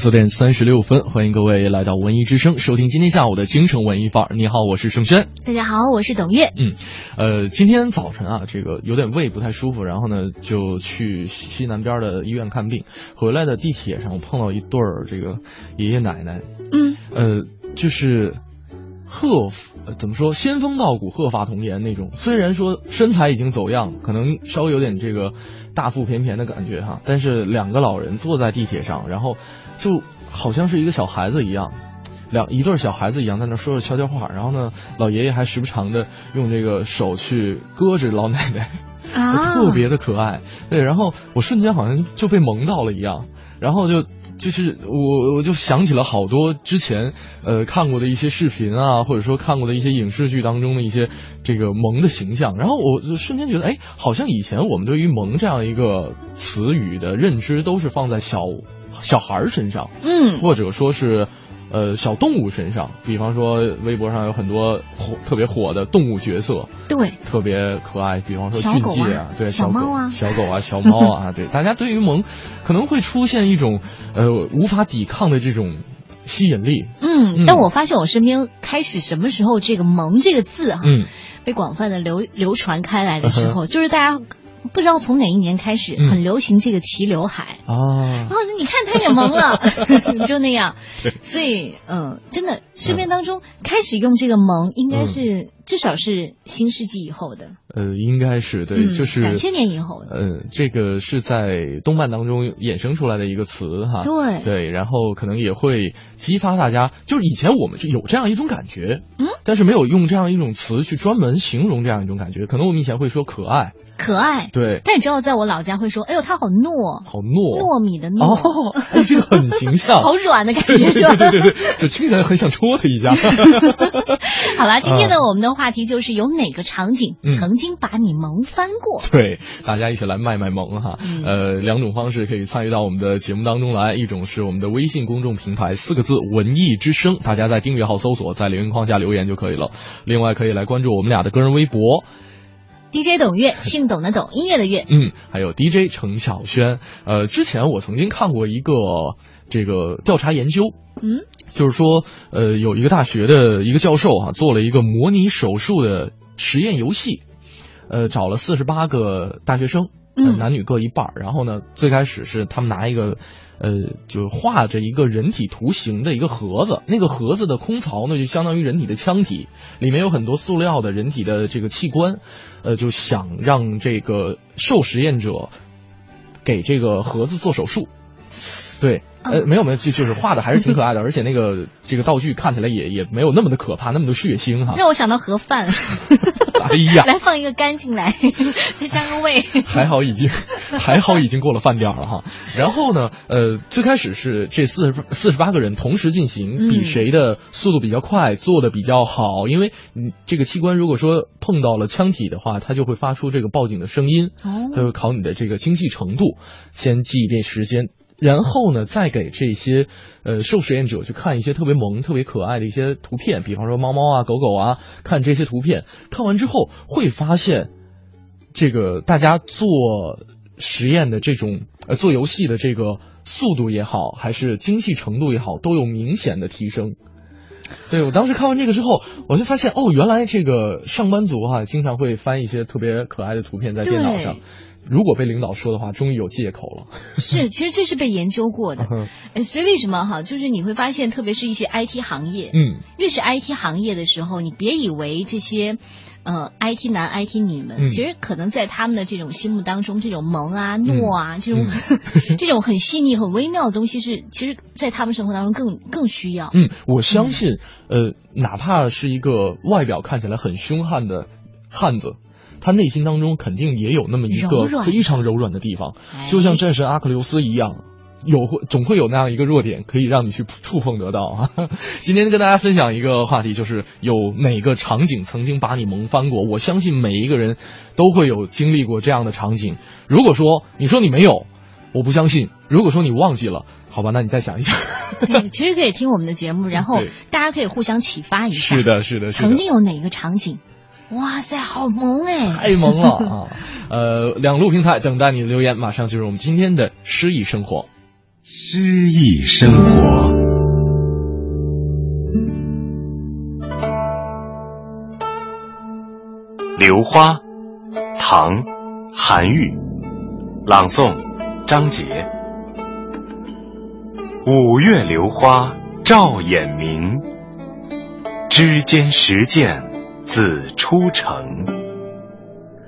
四点三十六分，欢迎各位来到文艺之声，收听今天下午的京城文艺范儿。你好，我是盛轩。大家好，我是董月。嗯，呃，今天早晨啊，这个有点胃不太舒服，然后呢就去西南边的医院看病。回来的地铁上，我碰到一对儿这个爷爷奶奶。嗯，呃，就是鹤呃怎么说，仙风道骨，鹤发童颜那种。虽然说身材已经走样，可能稍微有点这个大腹便便的感觉哈，但是两个老人坐在地铁上，然后就好像是一个小孩子一样。两一对小孩子一样在那说着悄悄话，然后呢，老爷爷还时不常的用这个手去搁着老奶奶，啊 特别的可爱。对，然后我瞬间好像就被萌到了一样，然后就就是我我就想起了好多之前呃看过的一些视频啊，或者说看过的一些影视剧当中的一些这个萌的形象，然后我就瞬间觉得，哎，好像以前我们对于萌这样一个词语的认知都是放在小小孩儿身上，嗯，或者说是。呃，小动物身上，比方说微博上有很多火特别火的动物角色，对，特别可爱，比方说小狗俊介啊。对，小猫啊。小狗啊，小猫啊，对，大家对于萌可能会出现一种呃无法抵抗的这种吸引力，嗯，嗯。但我发现我身边开始什么时候这个“萌”这个字哈、嗯，被广泛的流流传开来的时候，就是大家不知道从哪一年开始、嗯。很流行这个齐刘海。哦。然，后你看他也萌了，就那样，所以嗯，真的身边当中开始用这个萌，应该是、至少是新世纪以后的，呃，应该是对，嗯就是两千年以后的，呃，这个是在动漫当中衍生出来的一个词哈，对。对，然后可能也会激发大家，就是以前我们就有这样一种感觉，嗯，但是没有用这样一种词去专门形容这样一种感觉，可能我们以前会说可爱，可爱。对，但你知道，在我老家会说，哎呦，他好糯，好糯，糯米的糯，哦，哎，这个很形象，好软的感觉，对？对对对，就听起来很想戳他一下。好啦，今天呢，我们的话题就是有哪个场景嗯曾经把你萌翻过？对，大家一起来卖卖萌哈。嗯呃，两种方式可以参与到我们的节目当中来，一种是我们的微信公众平台四个字“文艺之声”，大家在订阅号搜索，在留言框下留言就可以了。另外可以来关注我们俩的个人微博，DJ 董月，姓董的董，音乐的乐。嗯，还有 DJ 程晓轩。呃，之前我曾经看过一个这个调查研究，嗯，就是说，呃，有一个大学的一个教授哈、做了一个模拟手术的实验游戏，呃，找了四十八个大学生，男女各一半儿。然后呢，最开始是他们拿一个，呃，就画着一个人体图形的一个盒子，那个盒子的空槽呢，就相当于人体的腔体，里面有很多塑料的人体的这个器官，呃，就想让这个受实验者给这个盒子做手术。对，呃，没有没有，就就是画的还是挺可爱的，而且那个这个道具看起来也也没有那么的可怕，那么的血腥哈。让我想到盒饭，哎呀，来放一个干净来，再加个味。还好已经还好已经过了饭点了哈。然后呢，呃，最开始是这四十四十八个人同时进行，嗯比谁的速度比较快，做的比较好。因为你这个器官如果说碰到了腔体的话，它就会发出这个报警的声音，它哦，会考你的这个精细程度。先记一遍时间。然后呢，再给这些呃受实验者去看一些特别萌、特别可爱的一些图片，比方说猫猫啊、狗狗啊，看这些图片，看完之后会发现，这个大家做实验的这种呃做游戏的这个速度也好，还是精细程度也好，都有明显的提升。对我当时看完这个之后，我就发现哦，原来这个上班族哈、经常会翻一些特别可爱的图片在电脑上。如果被领导说的话，终于有借口了。是，其实这是被研究过的。嗯哎，所以为什么哈，就是你会发现，特别是一些 IT 行业，嗯越是 IT 行业的时候，你别以为这些。呃，IT 男、IT 女们，嗯其实可能在他们的这种心目当中，这种萌啊、糯啊，这种、嗯 这种很细腻、很微妙的东西是，其实，在他们生活当中更更需要。嗯，我相信，呃，哪怕是一个外表看起来很凶悍的汉子，他内心当中肯定也有那么一个非常柔软的地方，哎就像战神阿克琉斯一样。有会总会有那样一个弱点可以让你去触碰得到啊。今天跟大家分享一个话题，就是有哪个场景曾经把你萌翻过？我相信每一个人都会有经历过这样的场景。如果说你说你没有，我不相信。如果说你忘记了，好吧，那你再想一想。对，其实可以听我们的节目，然后大家可以互相启发一下。是的，是的，是的曾经有哪个场景？哇塞，好萌哎！太萌了 啊！呃，两路平台等待你的留言，马上进入我们今天的诗意生活。诗意生活。榴花，唐，韩愈，朗诵，张杰。五月榴花照眼明，枝间时见自出城。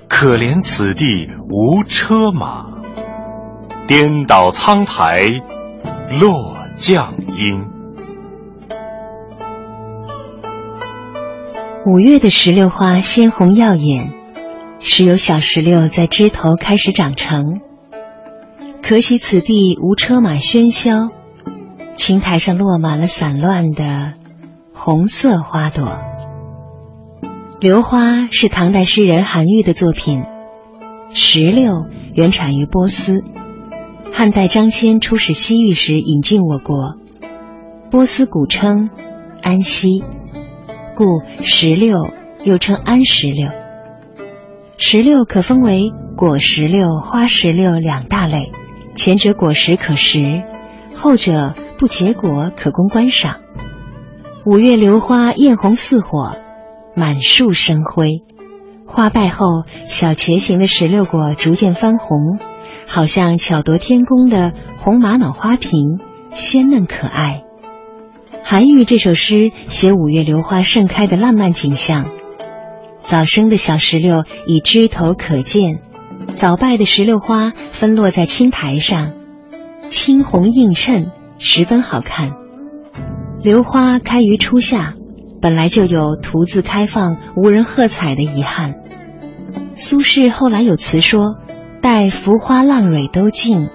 可怜此地无车马，颠倒苍苔落绛阴。五月的石榴花鲜红耀眼，是有小石榴在枝头开始长成。可惜此地无车马喧嚣，青苔上落满了散乱的红色花朵。榴花是唐代诗人韩愈的作品，石榴原产于波斯，汉代张骞出使西域时引进我国，波斯古称安息。故石榴又称安石榴。石榴可分为果石榴、花石榴两大类，前者果实可食，后者不结果可供观赏。五月榴花艳红似火，满树生辉。花败后，小茄形的石榴果逐渐翻红，好像巧夺天工的红玛瑙花瓶，鲜嫩可爱。韩愈这首诗写五月榴花盛开的烂漫景象。早生的小石榴已枝头可见，早败的石榴花分落在青苔上，青红映衬，十分好看。榴花开于初夏，本来就有徒自开放无人喝彩的遗憾。苏轼后来有词说：“待浮花浪蕊都尽，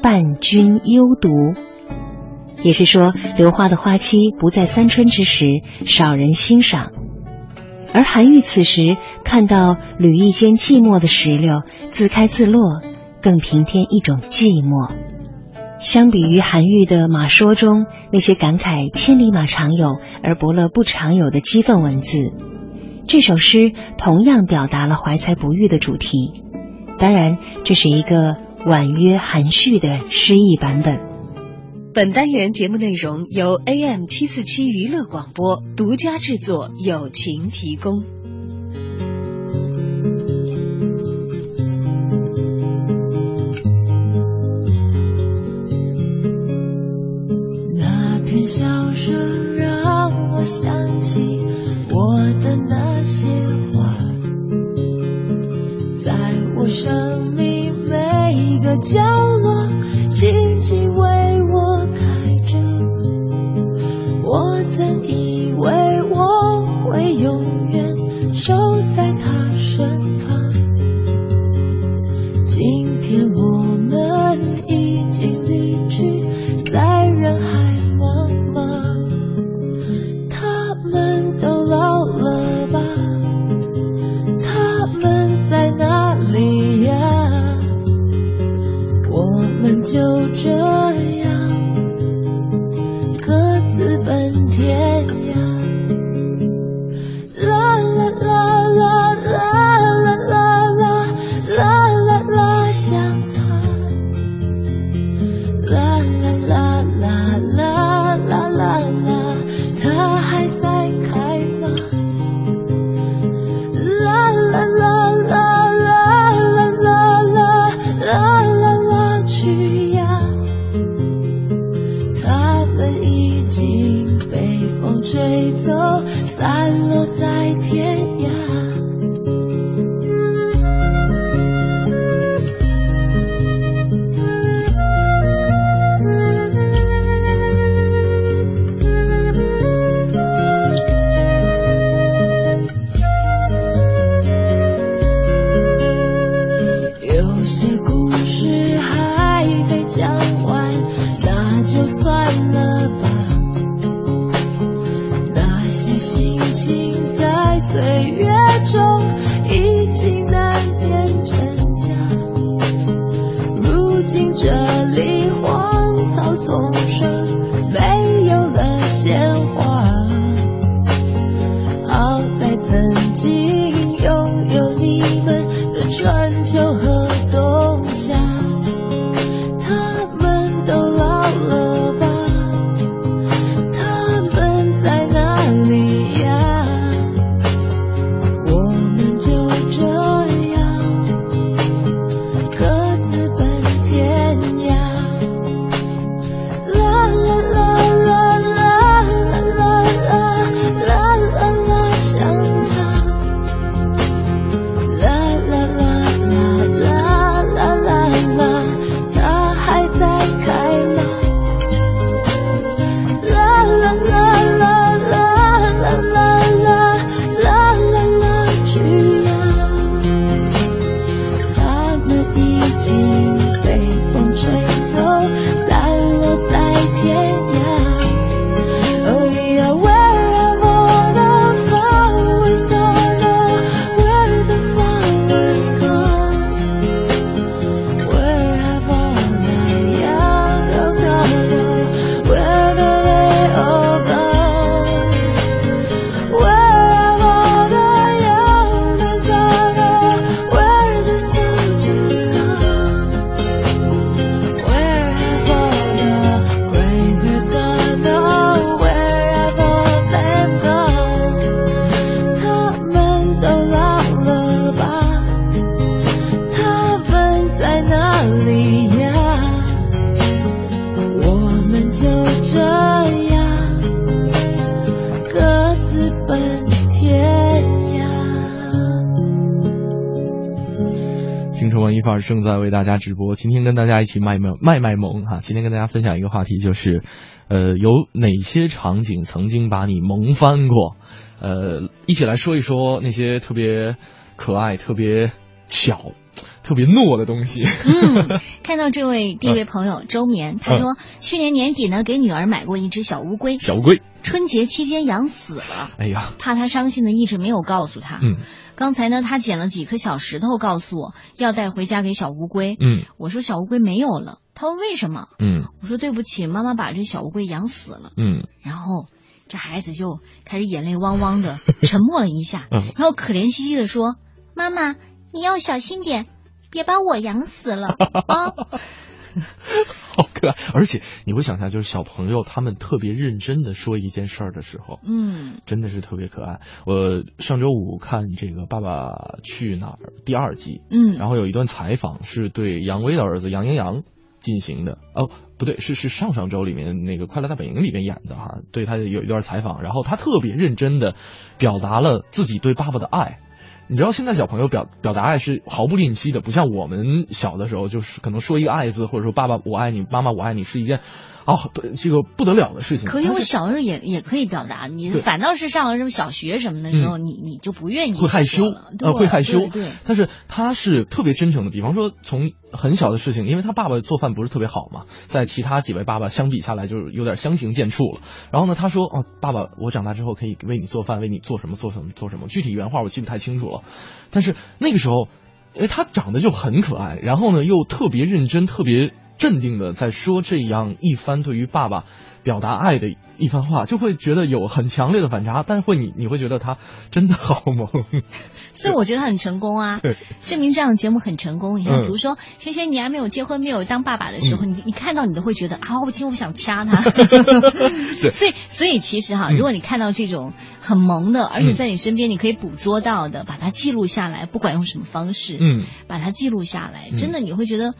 伴君幽独。”也是说，榴花的花期不在三春之时，少人欣赏。而韩愈此时看到履一间寂寞的石榴自开自落，更平添一种寂寞。相比于韩愈的《马说》中那些感慨千里马常有而伯乐不常有的激愤文字，这首诗同样表达了怀才不遇的主题。当然，这是一个婉约含蓄的诗意版本。本单元节目内容由 AM 七四七娱乐广播独家制作，友情提供。就正在为大家直播，今天跟大家一起卖卖卖卖萌哈。今天跟大家分享一个话题，就是，呃，有哪些场景曾经把你萌翻过？呃，一起来说一说那些特别可爱、特别小、特别糯的东西。嗯，看到这位第一位朋友周眠，他说去年年底呢给女儿买过一只小乌龟，小乌龟，春节期间养死了，哎呀，怕她伤心的一直没有告诉她。嗯。刚才呢，他捡了几颗小石头，告诉我要带回家给小乌龟。嗯。我说小乌龟没有了，他问为什么？嗯。我说对不起，妈妈把这小乌龟养死了。嗯。然后这孩子就开始眼泪汪汪的，沉默了一下，嗯。然后可怜兮兮的说：“妈妈，你要小心点，别把我养死了 啊。好可爱。而且你会想象，就是小朋友他们特别认真的说一件事儿的时候”，嗯真的是特别可爱。我上周五看这个《爸爸去哪儿》第二季，嗯，然后有一段采访是对杨威的儿子杨阳洋进行的。哦，不对，是是上上周里面那个《快乐大本营》里面演的哈，对他有一段采访，然后他特别认真的表达了自己对爸爸的爱。你知道现在小朋友表表达爱是毫不吝惜的，不像我们小的时候，就是可能说一个爱字，或者说爸爸我爱你，妈妈我爱你，是一件哦这个不得了的事情。可以，我小时候也也可以表达，你反倒是上了什么小学什么的时候，你你就不愿意会害羞呃，会害羞对对，但是他是特别真诚的。比方说，从很小的事情，因为他爸爸做饭不是特别好嘛，在其他几位爸爸相比下来，就是有点相形见绌了。然后呢，他说：“哦，爸爸，我长大之后可以为你做饭，为你做什么做什么做什么。”具体原话我记不太清楚了，但是那个时候，因为他长得就很可爱，然后呢又特别认真、特别镇定的在说这样一番对于爸爸表达爱的一番话，就会觉得有很强烈的反差，但是会你你会觉得他真的好萌。所以我觉得他很成功啊对，证明这样的节目很成功。你看，嗯比如说轩轩，你还没有结婚，没有当爸爸的时候，你你看到你都会觉得啊，我今天我想掐他。所以所以其实哈，嗯如果你看到这种很萌的，而且在你身边你可以捕捉到的，把它记录下来，不管用什么方式，嗯。把它记录下来，嗯真的你会觉得。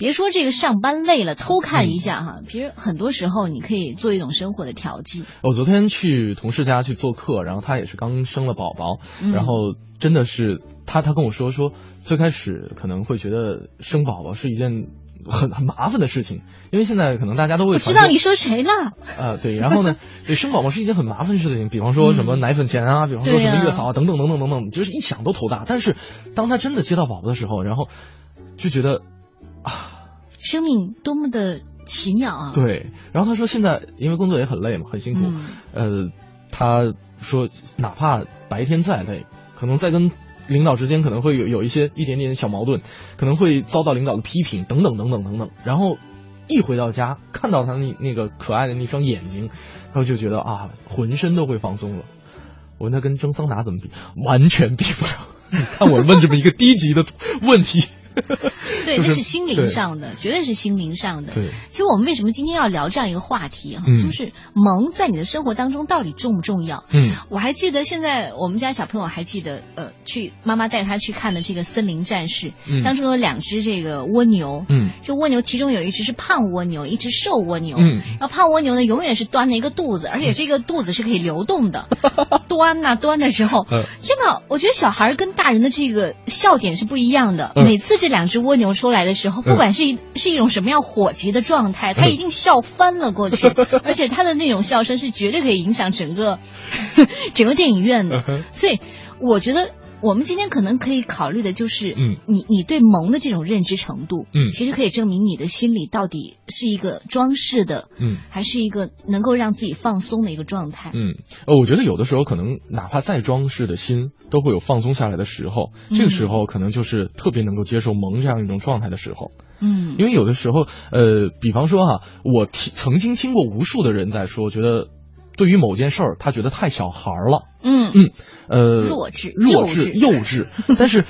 别说这个上班累了，偷看一下哈。其实很多时候你可以做一种生活的调剂。我昨天去同事家去做客，然后他也是刚生了宝宝，嗯然后真的是他他跟我说说，最开始可能会觉得生宝宝是一件很很麻烦的事情，因为现在可能大家都会我知道你说谁了，啊、对，然后呢，对生宝宝是一件很麻烦的事情，比方说什么奶粉钱啊，比方说什么月嫂啊，等等等等等等，就是一想都头大。但是当他真的接到宝宝的时候，然后就觉得生命多么的奇妙啊！对，然后他说现在因为工作也很累嘛，很辛苦，嗯呃，他说哪怕白天再累，可能在跟领导之间可能会有有一些一点点小矛盾，可能会遭到领导的批评等等等等等等，然后一回到家看到他那那个可爱的那双眼睛，然后就觉得啊，浑身都会放松了。我问他跟蒸桑拿怎么比，完全比不了。你 看我问这么一个低级的问题，对，那是心灵上的，绝对是心灵上的。对，其实我们为什么今天要聊这样一个话题哈、嗯就是萌在你的生活当中到底重不重要？嗯我还记得现在我们家小朋友还记得，呃，去妈妈带他去看的这个《森林战士》嗯当中有两只这个蜗牛，嗯这蜗牛其中有一只是胖蜗牛，一只瘦蜗牛。嗯然后胖蜗牛呢，永远是端着一个肚子，而且这个肚子是可以流动的。端呐、端的时候，嗯天呐！我觉得小孩跟大人的这个笑点是不一样的。嗯每次这两只蜗牛出来的时候，不管是一、是一种什么样火急的状态，它一定笑翻了过去，而且它的那种笑声是绝对可以影响整个 整个电影院的。所以我觉得。我们今天可能可以考虑的就是，嗯你你对萌的这种认知程度，嗯其实可以证明你的心里到底是一个装饰的，嗯。还是一个能够让自己放松的一个状态。嗯，呃，我觉得有的时候可能哪怕再装饰的心，都会有放松下来的时候。这个时候可能就是特别能够接受萌这样一种状态的时候。嗯因为有的时候，呃，比方说哈、我听曾经听过无数的人在说，觉得对于某件事儿，他觉得太小孩儿了，嗯嗯，呃，弱智弱智、幼稚。但是，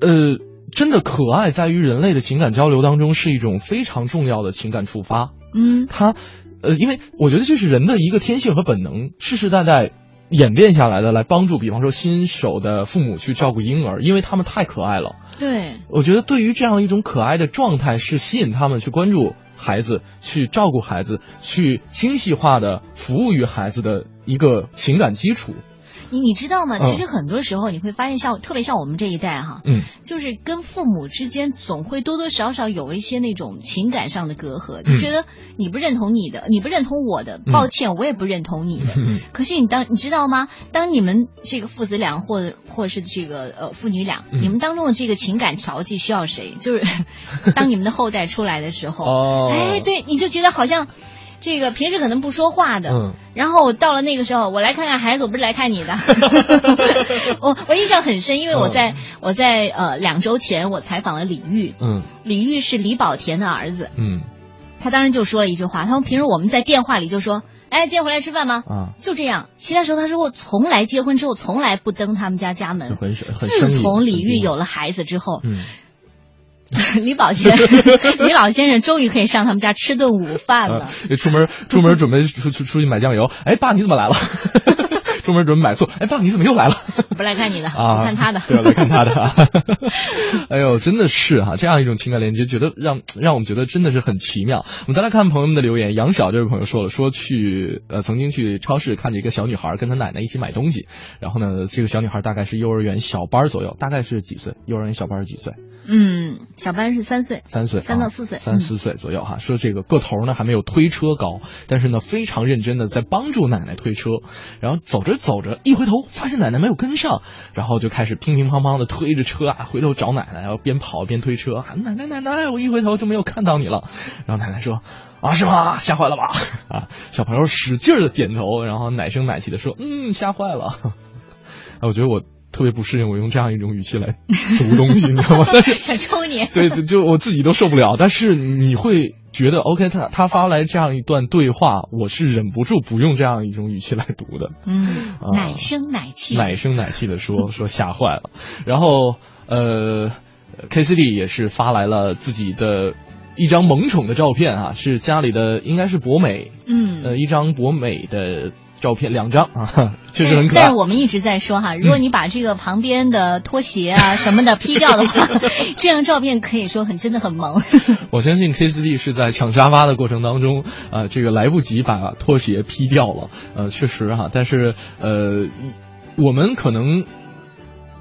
呃，真的可爱在于人类的情感交流当中是一种非常重要的情感触发。嗯它，呃，因为我觉得这是人的一个天性和本能，世世代代演变下来的，来帮助，比方说新手的父母去照顾婴儿，因为他们太可爱了。对，我觉得对于这样一种可爱的状态，是吸引他们去关注孩子、去照顾孩子、去精细化的服务于孩子的一个情感基础。你你知道吗？嗯其实很多时候你会发现像，特别像我们这一代哈，嗯，就是跟父母之间总会多多少少有一些那种情感上的隔阂，就嗯觉得你不认同你的，你不认同我的，抱歉，我也不认同你的。嗯可是你当你知道吗？当你们这个父子俩或者或是这个呃父女俩，嗯你们当中的这个情感调剂需要谁？就是 当你们的后代出来的时候，哦哎，对，你就觉得好像。这个平时可能不说话的，嗯。然后到了那个时候，我来看看孩子，我不是来看你的。我我印象很深，因为我在、我在呃两周前我采访了李玉，嗯。李玉是李保田的儿子，嗯。他当时就说了一句话，他说平时我们在电话里就说，哎，今天回来吃饭吗？啊，就这样，其他时候他说我从来结婚之后从来不登他们家家就门。很很生自从李玉有了孩子之后，嗯 李宝先生 李老先生终于可以上他们家吃顿午饭了。出门出门准备出出出去买酱油，哎，爸你怎么来了？出门准备买醋，哎，爸你怎么又来了？不来看你的，啊，我看他的。对，来看他的。哎呦，真的是哈、这样一种情感连接，觉得让让我们觉得真的是很奇妙。我们再来看朋友们的留言，杨晓这位朋友说了，说去呃曾经去超市看见一个小女孩跟她奶奶一起买东西，然后呢，这个小女孩大概是幼儿园小班左右，大概是几岁？幼儿园小班是几岁？嗯，小班是三岁，三岁，啊三到四岁三嗯四岁左右哈。说这个个头呢还没有推车高，但是呢非常认真的在帮助奶奶推车。然后走着走着，一回头发现奶奶没有跟上，上然后就开始乒乒乓乓的推着车啊，回头找奶奶，然后边跑边推车，奶奶奶奶，我一回头就没有看到你了。然后奶奶说啊是吗？吓坏了吧？啊，小朋友使劲的点头，然后奶声奶气的说嗯吓坏了。我觉得我。特别不适应我用这样一种语气来 读东西，你知道吗？想抽你。对，就我自己都受不了。但是你会觉得，OK，他他发来这样一段对话，我是忍不住不用这样一种语气来读的。嗯，啊奶声奶气，奶声奶气的说 说吓坏了。然后呃，KCD 也是发来了自己的一张萌宠的照片啊，是家里的应该是博美，嗯，呃，一张博美的照片，两张啊，确实很可爱但是。我们一直在说哈，如果你把这个旁边的拖鞋啊 什么的 P 掉的话，这张照片可以说很真的很萌。我相信 K 四 D 是在抢沙发的过程当中，啊、这个来不及把拖鞋 P 掉了，呃，确实哈、但是呃，我们可能，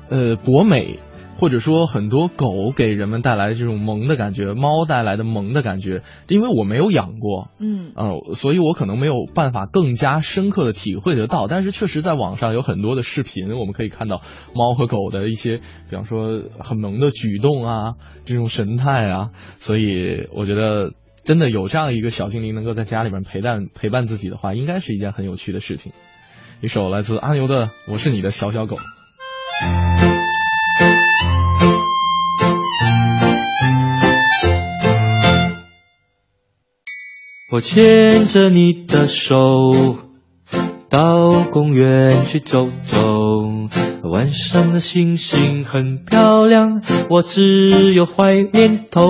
呃，博美或者说很多狗给人们带来这种萌的感觉，猫带来的萌的感觉，因为我没有养过，嗯呃，所以我可能没有办法更加深刻的体会得到，但是确实在网上有很多的视频，我们可以看到猫和狗的一些，比方说很萌的举动啊，这种神态啊，所以我觉得真的有这样一个小精灵能够在家里面陪伴陪伴自己的话，应该是一件很有趣的事情。一首来自阿牛的《我是你的小小狗》。我牵着你的手，到公园去走走。晚上的星星很漂亮，我只有坏念头。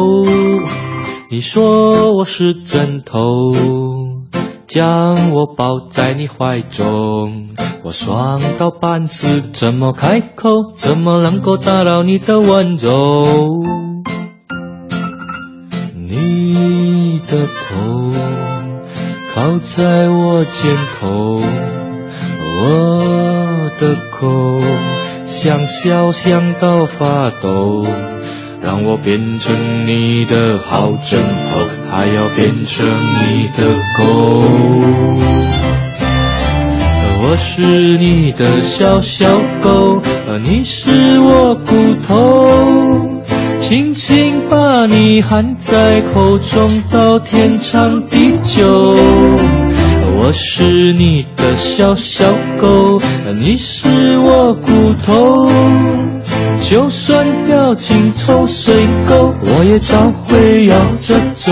你说我是枕头，将我抱在你怀中。我爽到半死，怎么开口？怎么能够打扰你的温柔？你的头靠在我肩头，我的口想笑想到发抖，让我变成你的好枕头，还要变成你的狗。我是你的小小狗，而你是我骨头，轻轻把你含在口中，到天长地久。我是你的小小狗，你是我骨头，就算掉进臭水沟，我也照会摇着走。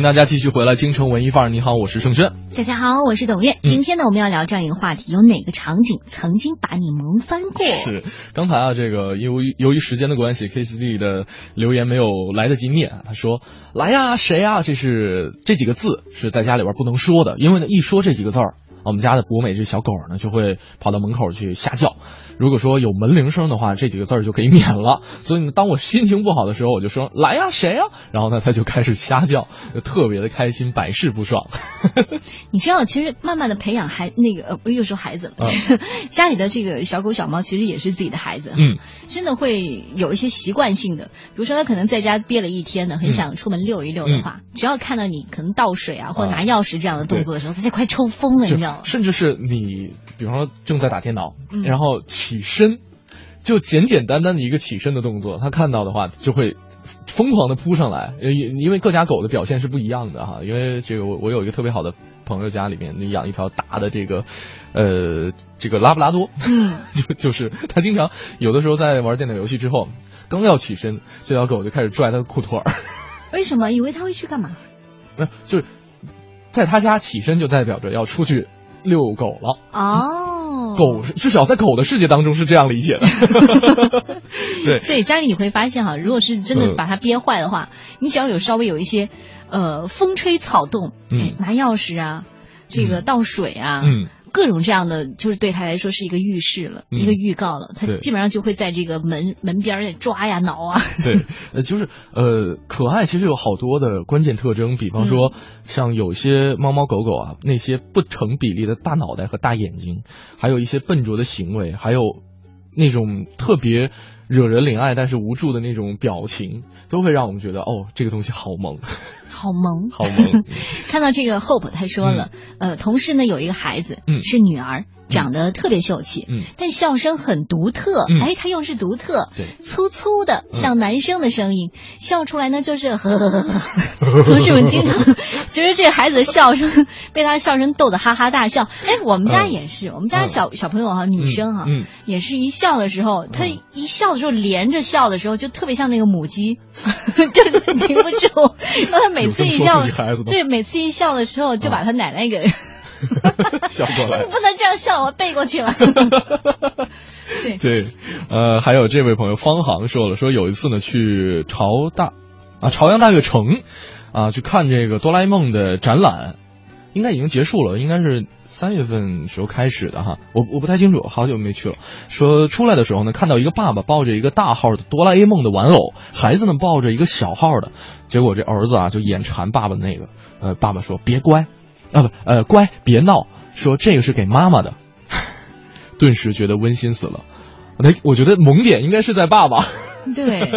迎大家继续回来，京城文艺范儿。你好，我是盛轩。大家好，我是董月。今天呢，我们要聊这样一个话题：有哪个场景曾经把你萌翻过？是，刚才啊，这个由于由于时间的关系，K C D 的留言没有来得及念。他说：“来呀，谁呀？”这是这几个字是在家里边不能说的，因为呢，一说这几个字儿，我们家的博美这小狗呢就会跑到门口去瞎叫。如果说有门铃声的话，这几个字儿就可以免了。所以呢，当我心情不好的时候，我就说：“来呀，谁呀？”然后呢，他就开始瞎叫，就特别的开心，百试不爽。你知道，其实慢慢的培养孩那个呃，又说孩子了，家里的这个小狗小猫其实也是自己的孩子，嗯，真的会有一些习惯性的，比如说他可能在家憋了一天呢，很想出门溜一溜的话，只要看到你可能倒水啊或者拿钥匙这样的动作的时候，他就快抽疯了，你知道吗？甚至是你，比方说正在打电脑，嗯。然后起身，就简简单单的一个起身的动作，他看到的话就会疯狂的扑上来。呃，因因为各家狗的表现是不一样的哈。因为这个我我有一个特别好的朋友家里面养一条大的这个呃这个拉布拉多，嗯，就就是他经常有的时候在玩电脑游戏之后，刚要起身，这条狗就开始拽他的裤腿儿。为什么？以为他会去干嘛？没有，就是在他家起身就代表着要出去遛狗了。哦，狗至少在狗的世界当中是这样理解的。对，所以家里你会发现哈，如果是真的嗯。把它憋坏的话，你只要有稍微有一些呃风吹草动，嗯。哎，拿钥匙啊，这个倒水啊，嗯，各种这样的，就是对他来说是一个预示了，嗯。一个预告了，他基本上就会在这个门 门边儿抓呀挠啊。对，呃，就是呃，可爱其实有好多的关键特征，比方说嗯。像有些猫猫狗狗啊，那些不成比例的大脑袋和大眼睛，还有一些笨拙的行为，还有那种特别惹人怜爱但是无助的那种表情，都会让我们觉得哦，这个东西好萌，好萌，好萌。看到这个 Hope，他说了，呃，同事呢有一个孩子，嗯。是女儿，长得特别秀气，嗯。但笑声很独特，嗯。哎，他又是独特，对。粗粗的，嗯。像男生的声音，笑出来呢就是呵呵呵呵。同事们经常觉得这个孩子的笑声被他笑声逗得哈哈大笑。哎，我们家嗯也是，我们家小小朋友哈，女生哈，嗯。也是一笑的时候，他一笑的时候连着笑的时候，就特别像那个母鸡，就是停不住。然后她每次一笑对，每次一笑的时候就把他奶奶给。笑过来 不能这样笑，我背过去了。对，对，呃，还有这位朋友方航说了，说有一次呢去朝大啊朝阳大悦城啊去看这个哆啦 A 梦的展览，应该已经结束了，应该是三月份时候开始的哈，我我不太清楚，好久没去了。说出来的时候呢，看到一个爸爸抱着一个大号的哆啦 A 梦的玩偶，孩子呢抱着一个小号的，结果这儿子啊就眼馋爸爸那个，呃，爸爸说别乖，啊不呃乖别闹，说这个是给妈妈的。顿时觉得温馨死了。那我觉得萌点应该是在爸爸。对，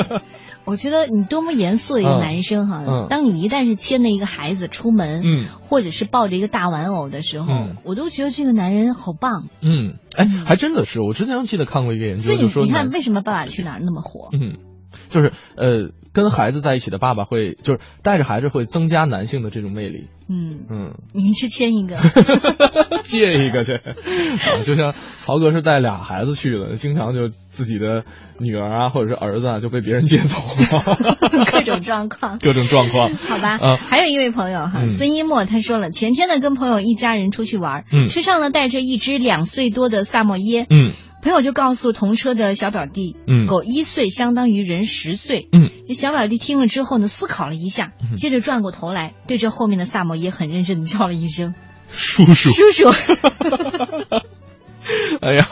我觉得你多么严肃的一个嗯。男生哈，嗯。当你一旦是牵着一个孩子出门，嗯。或者是抱着一个大玩偶的时候，嗯。我都觉得这个男人好棒。嗯，哎，还真的是，我之前记得看过一个研究，所以你说你看，为什么《爸爸去哪儿》那么火？嗯，就是呃，跟孩子在一起的爸爸会，就是带着孩子会增加男性的这种魅力。嗯，嗯，您去签一个，借一个去，啊，就像曹哥是带俩孩子去的，经常就自己的女儿啊，或者是儿子啊，就被别人接走了，各种状况。各种状况。好吧，啊还有一位朋友哈，嗯孙一墨他说了，前天呢跟朋友一家人出去玩，嗯车上呢带着一只两岁多的萨摩耶，嗯朋友就告诉同车的小表弟，嗯狗一岁相当于人十岁。嗯，这小表弟听了之后呢，思考了一下，嗯接着转过头来，对着后面的萨摩耶很认真的叫了一声叔叔，叔叔。哎呀，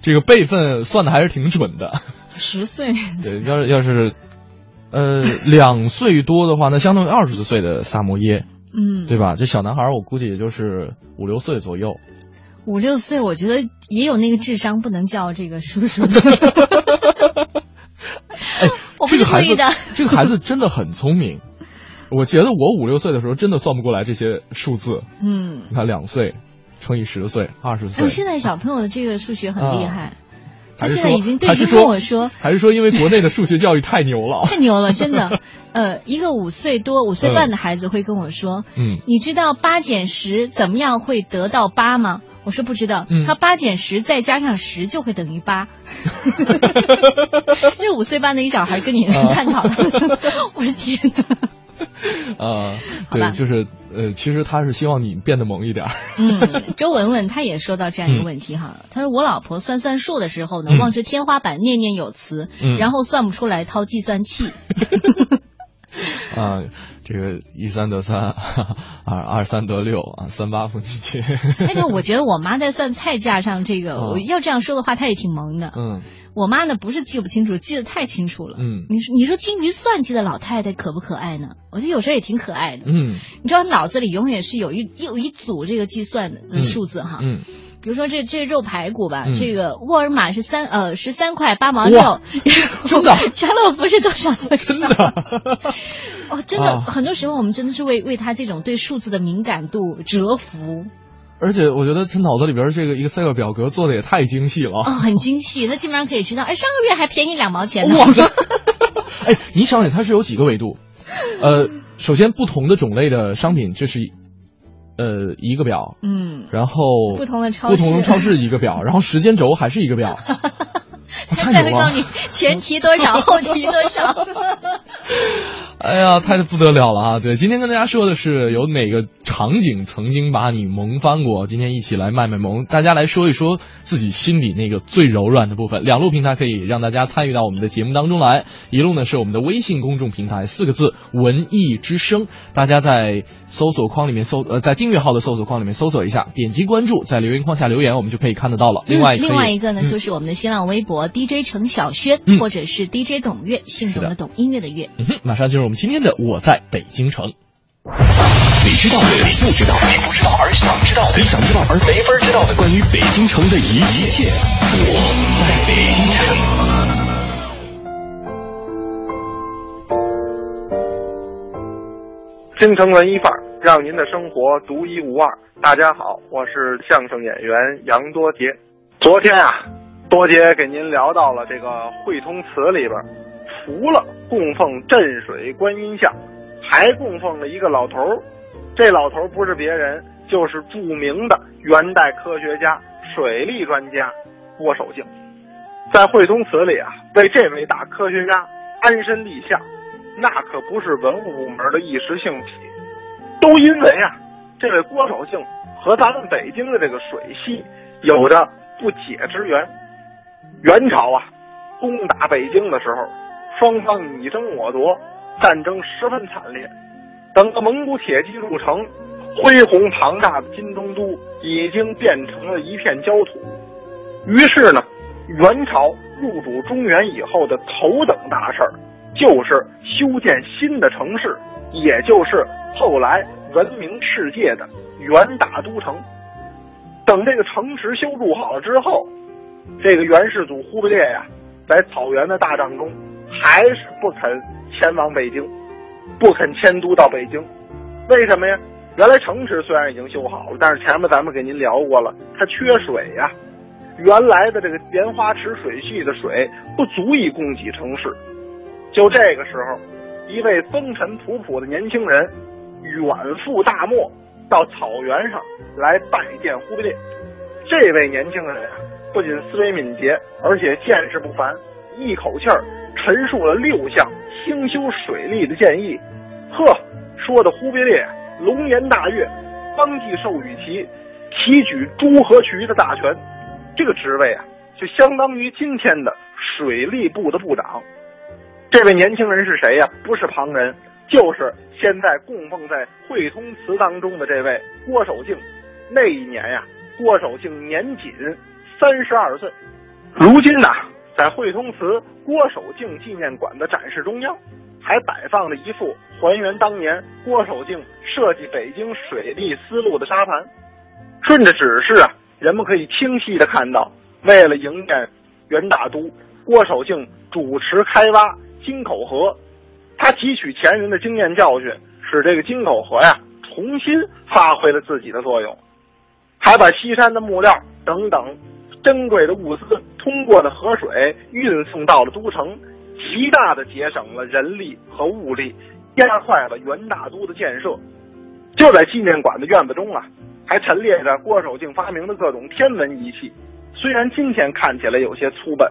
这个辈分算的还是挺准的。十岁，对，要是要是，呃，两岁多的话，那相当于二十岁的萨摩耶，嗯，对吧？这小男孩我估计也就是五六岁左右。五六岁，我觉得也有那个智商，不能叫这个叔叔。哎，这个孩子这个孩子真的很聪明。我觉得我五六岁的时候真的算不过来这些数字。嗯，你看，两岁乘以十岁，二十岁哎，，现在小朋友的这个数学很厉害。还还是现在已经对已经还是说跟我说还是说因为国内的数学教育太牛了？太牛了，真的。呃，一个五岁多、五岁半的孩子会跟我说：“嗯你知道八减十怎么样会得到八吗？”我说不知道。嗯他八减十再加上十就会等于八。这五岁半的一小孩跟你啊 探讨的，我的天哪！啊，好就是呃，其实他是希望你变得萌一点。嗯，周文文他也说到这样一个问题哈，他说我老婆算算数的时候呢，嗯望着天花板念念有词，嗯然后算不出来掏计算器。啊，这个一三得三，二二三得六啊，三八妇女节。哎，但我觉得我妈在算菜价上这个，哦我要这样说的话，她也挺萌的。嗯我妈呢不是记不清楚，记得太清楚了。嗯你说你说精于算计的老太太可不可爱呢？我觉得有时候也挺可爱的。嗯你知道脑子里永远是有一有一组这个计算的嗯数字哈。嗯，比如说这这肉排骨吧，嗯这个沃尔玛是三呃十三块八毛六，哇真的家乐福是多少多少？真的。哦，真的，啊很多时候我们真的是为为他这种对数字的敏感度折服。而且我觉得他脑子里边这个 Excel 表格做的也太精细了。哦，很精细，他基本上可以知道，哎，上个月还便宜两毛钱呢。哇塞！哎，你想想，它是有几个维度？呃，首先不同的种类的商品，这是呃一个表，嗯，然后不同的超市不同的超市一个表，然后时间轴还是一个表。再会告诉你前提多少，后提多少。哎呀，太不得了了啊！对，今天跟大家说的是有哪个场景曾经把你萌翻过？今天一起来卖卖萌，大家来说一说自己心里那个最柔软的部分。两路平台可以让大家参与到我们的节目当中来，一路呢是我们的微信公众平台，四个字“文艺之声”，大家在搜索框里面搜呃，在订阅号的搜索框里面搜索一下，点击关注，在留言框下留言，我们就可以看得到了。另外、另外一个呢，嗯就是我们的新浪微博 DJ 程小轩，嗯或者是 DJ 董月，姓董的董，音乐的乐。嗯哼，马上进入我们今天的《我在北京城》。你知道的，你不知道的，你不知道而想知道的，你想知道而没法知道的，关于北京城的一一切，我在北京城。京城文艺范儿，让您的生活独一无二。大家好，我是相声演员杨多杰。昨天啊，多杰给您聊到了这个汇通祠里边，除了供奉镇水观音像，还供奉了一个老头儿。这老头儿不是别人，就是著名的元代科学家、水利专家郭守敬。在汇通祠里啊，为这位大科学家安身立像。那可不是文物部门的一时兴起，都因为啊，这位郭守敬和咱们北京的这个水系有着不解之缘。元朝啊，攻打北京的时候，双方你争我夺，战争十分惨烈。等到蒙古铁骑入城，恢宏庞大的金中都已经变成了一片焦土。于是呢，元朝入主中原以后的头等大事儿。就是修建新的城市，也就是后来闻名世界的元大都城。等这个城池修筑好了之后，这个元世祖忽必烈呀，在草原的大帐中，还是不肯前往北京，不肯迁都到北京。为什么呀？原来城池虽然已经修好了，但是前面咱们给您聊过了，它缺水呀。原来的这个莲花池水系的水不足以供给城市。就这个时候，一位风尘仆仆的年轻人远赴大漠，到草原上来拜见忽必烈。这位年轻人啊，不仅思维敏捷，而且见识不凡，一口气儿陈述了六项兴修水利的建议。呵，说的忽必烈龙颜大悦，当即授予其提举诸河渠的大权。这个职位啊，就相当于今天的水利部的部长。这位年轻人是谁呀、不是旁人，就是现在供奉在汇通祠当中的这位郭守敬。那一年呀、郭守敬年仅三十二岁。如今呢，在汇通祠郭守敬纪念馆的展示中央，还摆放了一幅还原当年郭守敬设计北京水利思路的沙盘。顺着指示啊，人们可以清晰的看到，为了迎接元大都，郭守敬主持开挖。金口河，他汲取前人的经验教训，使这个金口河呀重新发挥了自己的作用，还把西山的木料等等珍贵的物资通过的河水运送到了都城，极大的节省了人力和物力，加快了元大都的建设。就在纪念馆的院子中啊，还陈列着郭守敬发明的各种天文仪器。虽然今天看起来有些粗笨，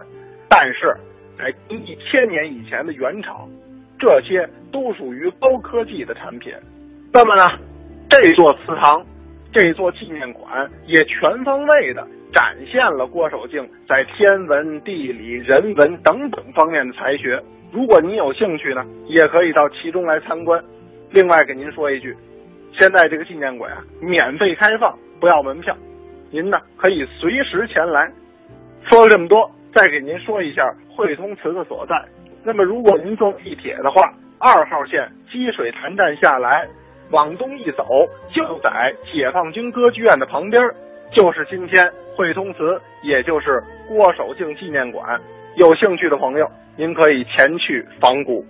但是在一千年以前的元朝，这些都属于高科技的产品。那么呢，这座祠堂，这座纪念馆也全方位的展现了郭守敬在天文、地理、人文等等方面的才学。如果您有兴趣呢，也可以到其中来参观。另外，给您说一句。现在这个纪念馆啊，免费开放，不要门票，您呢可以随时前来。说了这么多，再给您说一下汇通祠的所在。那么，如果您坐地铁的话，二号线积水潭站下来，往东一走，就在解放军歌剧院的旁边，就是今天汇通祠，也就是郭守敬纪念馆。有兴趣的朋友，您可以前去访古。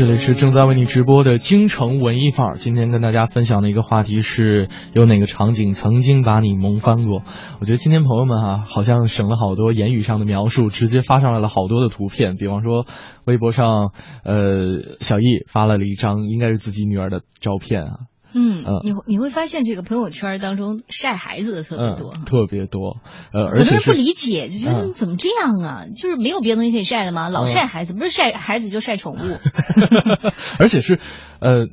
这里是正在为你直播的京城文艺范儿。今天跟大家分享的一个话题是有哪个场景曾经把你萌翻过？我觉得今天朋友们哈、好像省了好多言语上的描述，直接发上来了好多的图片。比方说，微博上，呃，小易发了了一张应该是自己女儿的照片啊，嗯嗯，你会你会发现这个朋友圈当中晒孩子的特别多。嗯，特别多，呃，而且是很多人不理解，就觉得嗯怎么这样啊？就是没有别的东西可以晒的吗？老嗯晒孩子，不是晒孩子就晒宠物。而且是，呃，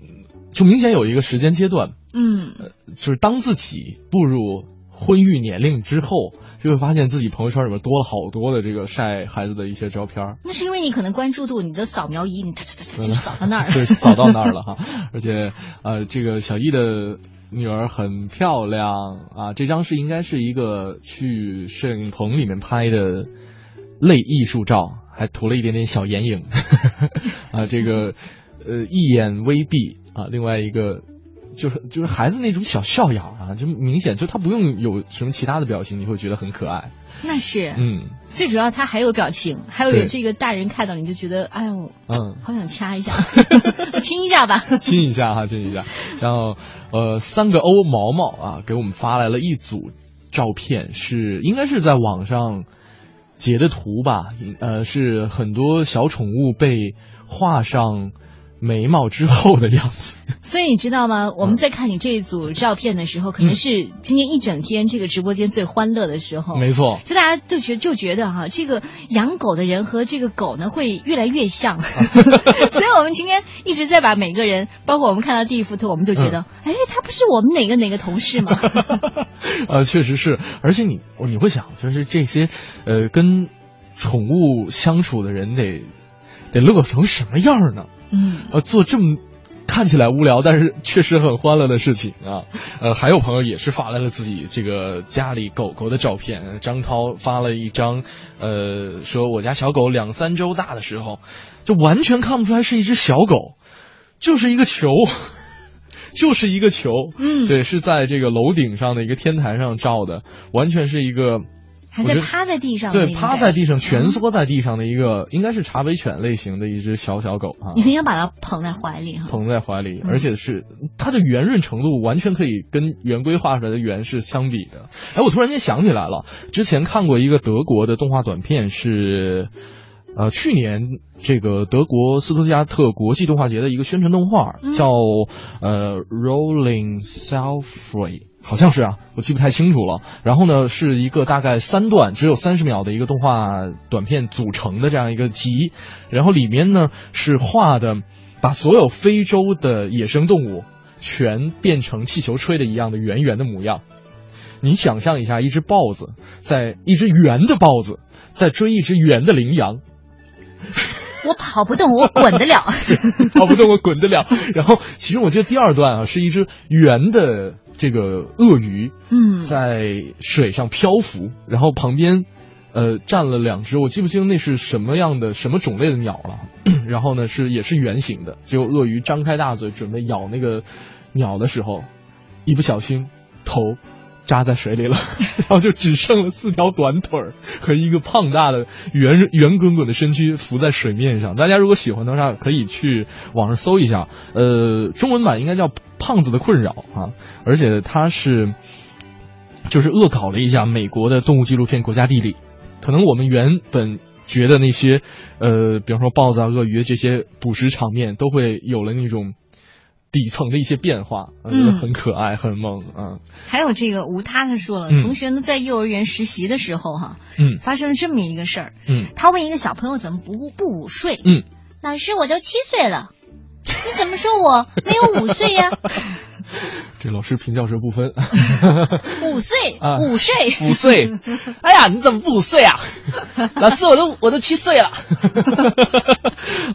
就明显有一个时间阶段，嗯，就是当自己步入婚育年龄之后，就会发现自己朋友圈里面多了好多的这个晒孩子的一些照片儿。那是因为你可能关注度，你的扫描仪你就扫到那儿了。对，扫到那儿了哈。而且，呃，这个小易的女儿很漂亮啊，这张是应该是一个去摄影棚里面拍的类艺术照，还涂了一点点小眼影，啊，这个呃一眼微闭啊，另外一个就是就是孩子那种小笑样啊，就明显就他不用有什么其他的表情，你会觉得很可爱。那是，嗯，最主要他还有表情，还有对这个大人看到你就觉得，哎呦，嗯，好想掐一下，亲一下吧。亲一下哈，亲一下。然后呃，三个欧毛毛啊，给我们发来了一组照片，是应该是在网上截的图吧？呃，是很多小宠物被画上眉毛之后的样子。所以你知道吗？我们在看你这一组照片的时候，可能是今天一整天这个直播间最欢乐的时候。没错，就大家就觉就觉得哈、这个养狗的人和这个狗呢会越来越像，所以我们今天一直在把每个人，包括我们看到第一幅图，我们就觉得，哎、他不是我们哪个哪个同事吗？呃，确实是，而且你你会想，就是这些呃跟宠物相处的人得得乐成什么样呢？嗯，呃，做这么看起来无聊，但是确实很欢乐的事情啊。呃，还有朋友也是发来了自己这个家里狗狗的照片。呃张涛发了一张，呃，说我家小狗两三周大的时候，就完全看不出来是一只小狗，就是一个球。就是一个球，嗯对，是在这个楼顶上的一个天台上照的，完全是一个还在趴在地上对，趴在地上，蜷缩在地上的一个，应该是茶杯犬类型的一只小小狗啊你，很想把它捧在怀里哈。捧在怀里，嗯而且是它的圆润程度完全可以跟圆规画出来的圆是相比的。哎，我突然间想起来了，之前看过一个德国的动画短片是。呃，去年这个德国斯图加特国际动画节的一个宣传动画，嗯叫呃 Rolling Selfree，好像是啊，我记不太清楚了。然后呢，是一个大概三段只有三十秒的一个动画短片组成的这样一个集，然后里面呢是画的把所有非洲的野生动物全变成气球吹的一样的圆圆的模样。你想象一下，一只豹子在一只圆的豹子在追一只圆的羚羊，我跑不动，我滚得了。跑不动我滚得了。然后，其实我记得第二段啊，是一只圆的这个鳄鱼，嗯在水上漂浮，然后旁边呃站了两只，我记不清那是什么样的什么种类的鸟了。然后呢是也是圆形的，结果鳄鱼张开大嘴准备咬那个鸟的时候，一不小心头。扎在水里了，然后就只剩了四条短腿和一个胖大的圆圆滚滚的身躯浮在水面上。大家如果喜欢的话，可以去网上搜一下，呃，中文版应该叫《胖子的困扰》啊，而且它是就是恶搞了一下美国的动物纪录片《国家地理》，可能我们原本觉得那些呃，比方说豹子啊、鳄鱼这些捕食场面，都会有了那种底层的一些变化，呃嗯。很可爱、很萌啊。还有这个吴他他说了，嗯。同学呢在幼儿园实习的时候哈，嗯。发生了这么一个事儿。嗯。他问一个小朋友怎么不不午睡，嗯，老师我都七岁了，你怎么说我没有午睡呀、这老师评教授不分。五岁啊午睡，五岁，哎呀，你怎么不五岁啊？老师，我都我都七岁了。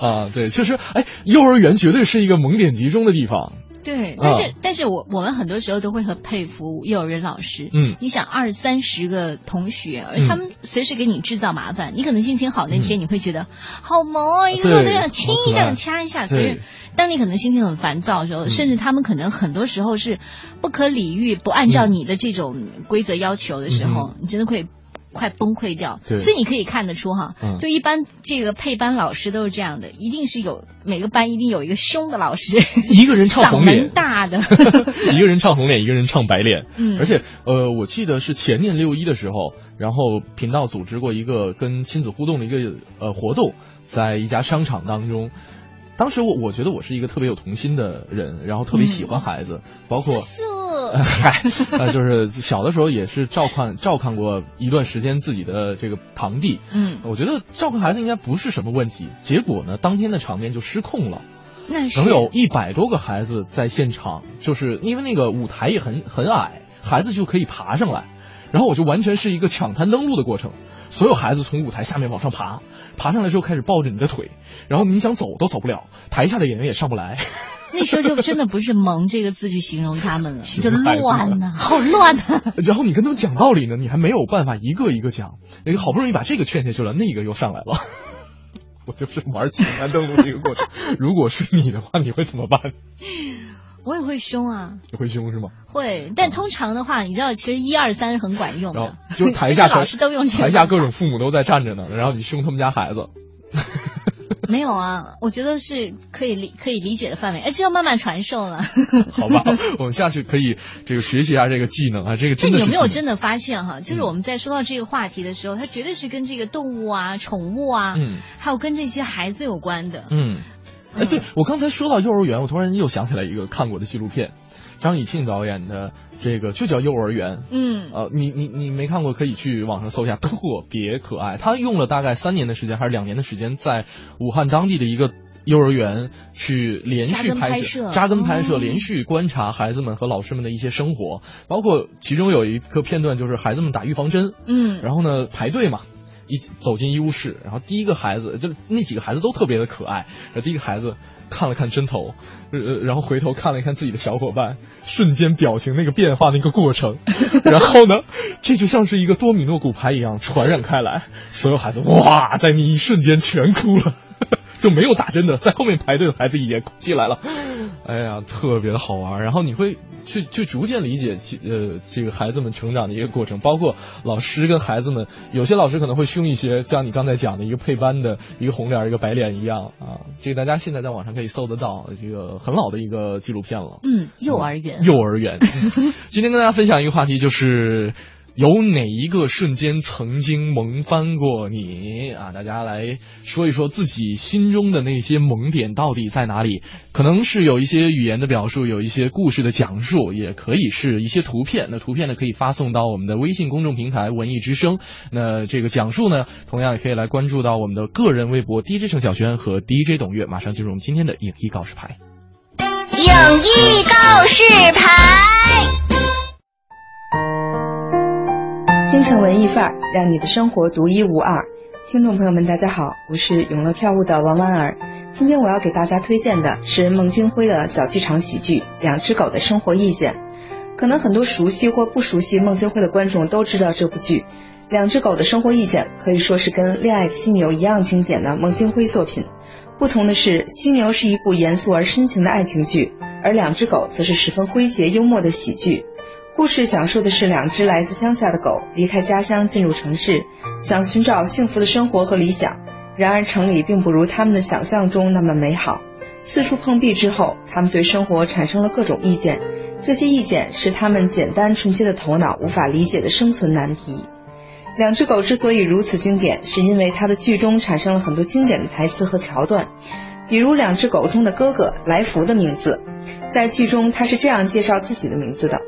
啊，对，确实，哎，幼儿园绝对是一个萌点集中的地方。对，但是、啊但是我我们很多时候都会很佩服幼儿园老师。嗯。你想二三十个同学，而嗯。他们随时给你制造麻烦，你可能心情好那天你会觉得、好萌哦，一个个都想亲一下、掐一下。可是当你可能心情很烦躁的时候，嗯。甚至他们可能很多时候是不可理喻、不按照你的这种规则要求的时候，你真的会。快崩溃掉，对。所以你可以看得出哈，嗯。就一般这个配班老师都是这样的，一定是有每个班一定有一个凶的老师，一个人唱红脸。大的，一个人唱红脸，一个人唱白脸。嗯。而且呃，我记得是前年六一的时候，然后频道组织过一个跟亲子互动的一个呃活动，在一家商场当中。当时我我觉得我是一个特别有童心的人，然后特别喜欢孩子，包括 呃，就是小的时候也是照看照看过一段时间自己的这个堂弟，嗯，我觉得照看孩子应该不是什么问题。结果呢，当天的场面就失控了。能有一百多个孩子在现场，就是因为那个舞台也很很矮，孩子就可以爬上来，然后我就完全是一个抢滩登陆的过程，所有孩子从舞台下面往上爬，爬上来之后开始抱着你的腿，然后你想走都走不了，台下的演员也上不来，那时候就真的不是“萌”这个字去形容他们了，就乱呐、好乱呐、然后你跟他们讲道理呢，你还没有办法一个一个讲，那个好不容易把这个劝下去了，那个又上来了。我就是玩抢滩登陆这个过程，如果是你的话，你会怎么办？我也会凶啊，你会凶是吗？会，但通常的话，你知道，其实一二三是很管用的，就台下 老师都用这个，台下各种父母都在站着呢，然后你凶他们家孩子。没有啊，我觉得是可以理可以理解的范围，哎，这要慢慢传授了。好吧，我们下去可以这个学习一下这个技能啊，这个真的。那你有没有真的发现哈？就是我们在说到这个话题的时候，它绝对是跟这个动物啊、宠物啊，嗯，还有跟这些孩子有关的。嗯，哎，对我刚才说到幼儿园，我突然又想起来一个看过的纪录片，张以庆导演的。这个就叫幼儿园，嗯，呃，你你你没看过，可以去网上搜一下，特别可爱。他用了大概三年的时间，还是两年的时间，在武汉当地的一个幼儿园去连续拍摄、扎根拍摄，连续观察孩子们和老师们的一些生活，包括其中有一个片段就是孩子们打预防针，嗯，然后呢排队嘛。一走进医务室，然后第一个孩子就那几个孩子都特别的可爱。然后第一个孩子看了看针头，呃，然后回头看了一看自己的小伙伴，瞬间表情那个变化那个过程，然后呢，这就像是一个多米诺骨牌一样传染开来，所有孩子哇，在那一瞬间全哭了。就没有打针的，在后面排队的孩子也进来了，哎呀，特别的好玩。然后你会去去逐渐理解，呃，这个孩子们成长的一个过程，包括老师跟孩子们，有些老师可能会凶一些，像你刚才讲的一个配班的一个红脸一个白脸一样啊。这个大家现在在网上可以搜得到，这个很老的一个纪录片了。嗯，幼儿园。幼儿园。今天跟大家分享一个话题，就是。有哪一个瞬间曾经萌翻过你啊？大家来说一说自己心中的那些萌点到底在哪里？可能是有一些语言的表述，有一些故事的讲述，也可以是一些图片。那图片呢，可以发送到我们的微信公众平台“文艺之声”。那这个讲述呢，同样也可以来关注到我们的个人微博 “DJ 程小轩”和 “DJ 董月”。马上进入我们今天的影艺告示牌。影艺告示牌。京城文艺范儿，让你的生活独一无二。听众朋友们，大家好，我是永乐票务的王婉儿。今天我要给大家推荐的是孟京辉的小剧场喜剧《两只狗的生活意见》。可能很多熟悉或不熟悉孟京辉的观众都知道这部剧《两只狗的生活意见》，可以说是跟《恋爱犀牛》一样经典的孟京辉作品。不同的是，《犀牛》是一部严肃而深情的爱情剧，而《两只狗》则是十分诙谐幽默的喜剧。故事讲述的是两只来自乡下的狗离开家乡进入城市，想寻找幸福的生活和理想。然而城里并不如他们的想象中那么美好。四处碰壁之后，他们对生活产生了各种意见。这些意见是他们简单纯洁的头脑无法理解的生存难题。两只狗之所以如此经典，是因为它的剧中产生了很多经典的台词和桥段。比如两只狗中的哥哥来福的名字，在剧中他是这样介绍自己的名字的。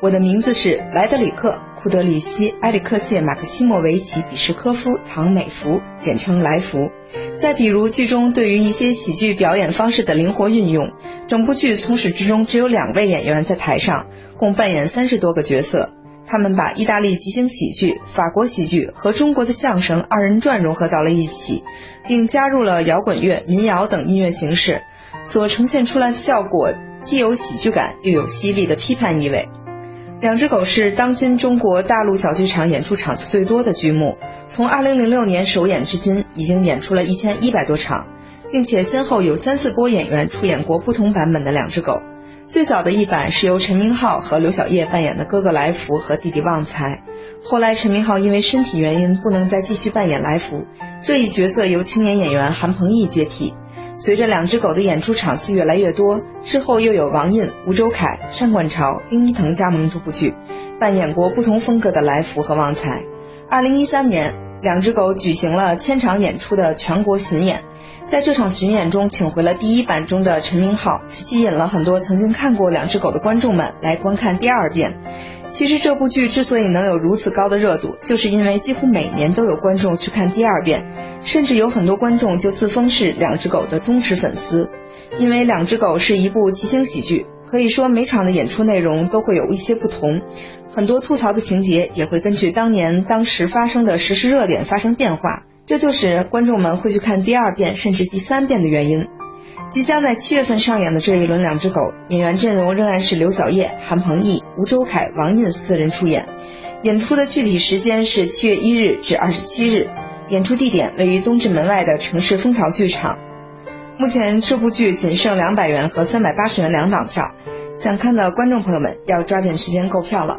我的名字是莱德里克·库德里希·埃里克谢·马克西莫维奇·比什科夫·唐美福，简称莱福。再比如剧中对于一些喜剧表演方式的灵活运用，整部剧从始至终只有两位演员在台上，共扮演三十多个角色。他们把意大利即兴喜剧、法国喜剧和中国的相声二人转融合到了一起，并加入了摇滚乐、民谣等音乐形式，所呈现出来的效果既有喜剧感，又有犀利的批判意味。两只狗是当今中国大陆小剧场演出场次最多的剧目，从二零零六年首演至今，已经演出了一千一百多场，并且先后有三四波演员出演过不同版本的两只狗。最早的一版是由陈明昊和刘晓烨扮演的哥哥来福和弟弟旺财，后来陈明昊因为身体原因不能再继续扮演来福，这一角色由青年演员韩鹏毅接替。随着两只狗的演出场次越来越多，之后又有王印、吴周凯、单冠潮、丁一腾加盟这部剧，扮演过不同风格的来福和旺财。二零一三年，两只狗举行了千场演出的全国巡演，在这场巡演中，请回了第一版中的陈明昊，吸引了很多曾经看过两只狗的观众们来观看第二遍。其实这部剧之所以能有如此高的热度，就是因为几乎每年都有观众去看第二遍，甚至有很多观众就自封是两只狗的忠实粉丝。因为两只狗是一部即兴喜剧，可以说每场的演出内容都会有一些不同，很多吐槽的情节也会根据当年当时发生的时事热点发生变化，这就是观众们会去看第二遍甚至第三遍的原因。即将在七月份上演的这一轮《两只狗》，演员阵容仍然是刘晓烨、韩鹏毅、吴周凯、王印四人出演。演出的具体时间是七月一日至二十七日，演出地点位于东直门外的城市蜂巢剧场。目前这部剧仅剩两百元和三百八十元两档票，想看的观众朋友们要抓紧时间购票了。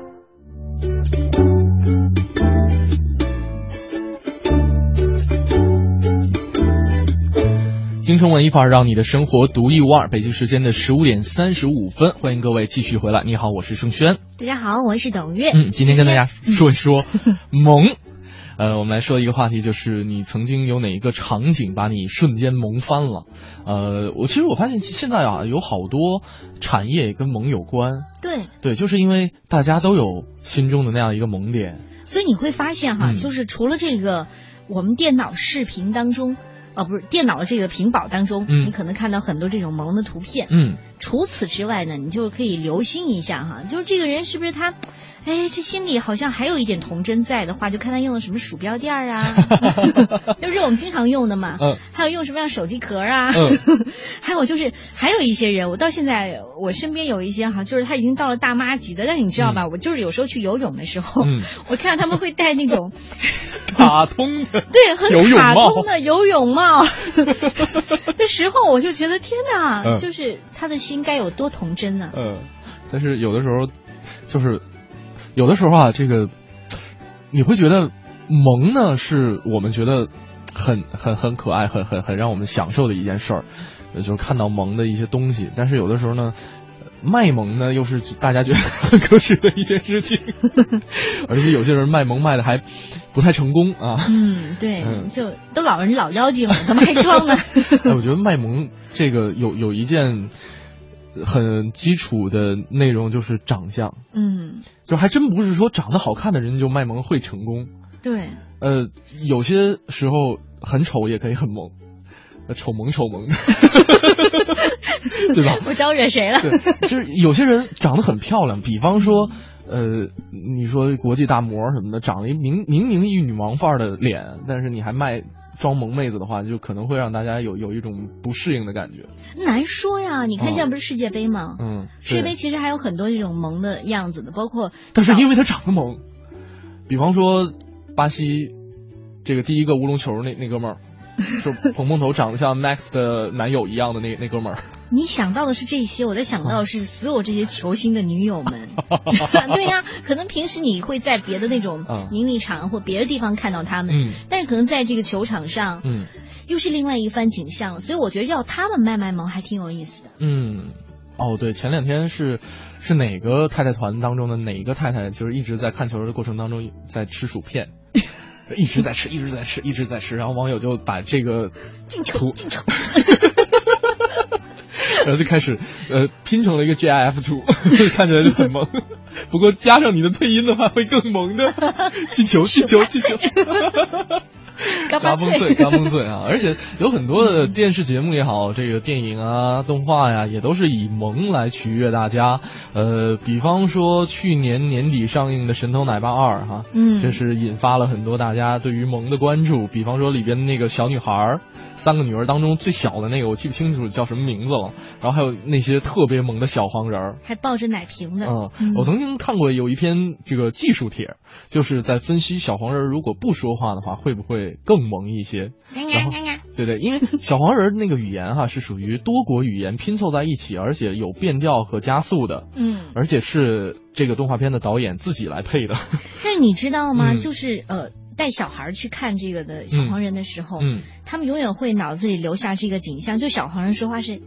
京城文艺范儿，让你的生活独一无二。北京时间的十五点三十五分，欢迎各位继续回来。你好，我是盛轩。大家好，我是董月。嗯，今天跟大家说一说萌。呃，我们来说一个话题，就是你曾经有哪一个场景把你瞬间萌翻了？呃，我其实我发现现在啊，有好多产业跟萌有关。对对，就是因为大家都有心中的那样一个萌点，所以你会发现哈，嗯就是除了这个，我们电脑视频当中。呃，不是电脑的这个屏保当中，嗯你可能看到很多这种萌的图片。嗯，除此之外呢，你就可以留心一下哈，就是这个人是不是他，哎，这心里好像还有一点童真在的话，就看他用的什么鼠标垫儿啊，就是我们经常用的嘛。嗯。还有用什么样手机壳啊？嗯。还有就是还有一些人，我到现在我身边有一些哈，就是他已经到了大妈级的，但是你知道吧？我就是有时候去游泳的时候，嗯我看到他们会戴那种 卡通的，对，很卡通的游泳帽的时候，我就觉得天哪，嗯就是他的心该有多童真呢、嗯，但是有的时候，就是有的时候啊，这个你会觉得萌呢，是我们觉得很很很可爱、很很很让我们享受的一件事儿，呃就是看到萌的一些东西。但是有的时候呢，呃卖萌呢又是大家觉得很可耻的一件事情，而且有些人卖萌卖的还不太成功啊。嗯，对，嗯就都老人老妖精了，怎么还装呢？哎，我觉得卖萌这个有有一件很基础的内容就是长相。嗯，就还真不是说长得好看的人就卖萌会成功，对，呃，有些时候很丑也可以很萌，呃丑萌丑萌的，对吧？我招惹谁了？对，就是有些人长得很漂亮，比方说，呃，你说国际大模什么的，长了一明明明一女王范儿的脸，但是你还卖装萌妹子的话，就可能会让大家有有一种不适应的感觉。难说呀，你看现在不是世界杯吗？嗯，世界杯其实还有很多这种萌的样子的，包括但是因为他长得萌，比方说巴西这个第一个乌龙球那那哥们儿，就蓬蓬头长得像 Max 的男友一样的那那哥们儿，你想到的是这些，我在想到的是所有这些球星的女友们。对呀、可能平时你会在别的那种嗯名利场或别的地方看到他们，嗯但是可能在这个球场上，嗯又是另外一番景象。所以我觉得要他们卖卖萌还挺有意思的。嗯，哦对，前两天是是哪个太太团当中的哪个太太，就是一直在看球的过程当中在吃薯片。一直在吃，一直在吃，一直在吃，然后网友就把这个进球图进球，然后就开始呃拼成了一个 GIF 图，看起来就很萌。不过加上你的配音的话，会更萌的。进球，进球，进球。嘎嘎嘣脆，嘎嘣脆啊！而且有很多的电视节目也好，这个电影啊、动画呀，也都是以萌来取悦大家。呃，比方说去年年底上映的《神偷奶爸二》哈，嗯这是引发了很多大家对于萌的关注。比方说里边那个小女孩，三个女儿当中最小的那个，我记不清楚叫什么名字了。然后还有那些特别萌的小黄人儿。还抱着奶瓶的。嗯，我曾经看过有一篇这个技术帖，就是在分析小黄人如果不说话的话，会不会更萌一些？然后，对对，因为小黄人那个语言哈是属于多国语言拼凑在一起，而且有变调和加速的，嗯，而且是这个动画片的导演自己来配的。但你知道吗？嗯就是呃，带小孩去看这个的小黄人的时候，嗯，他们永远会脑子里留下这个景象，就小黄人说话是，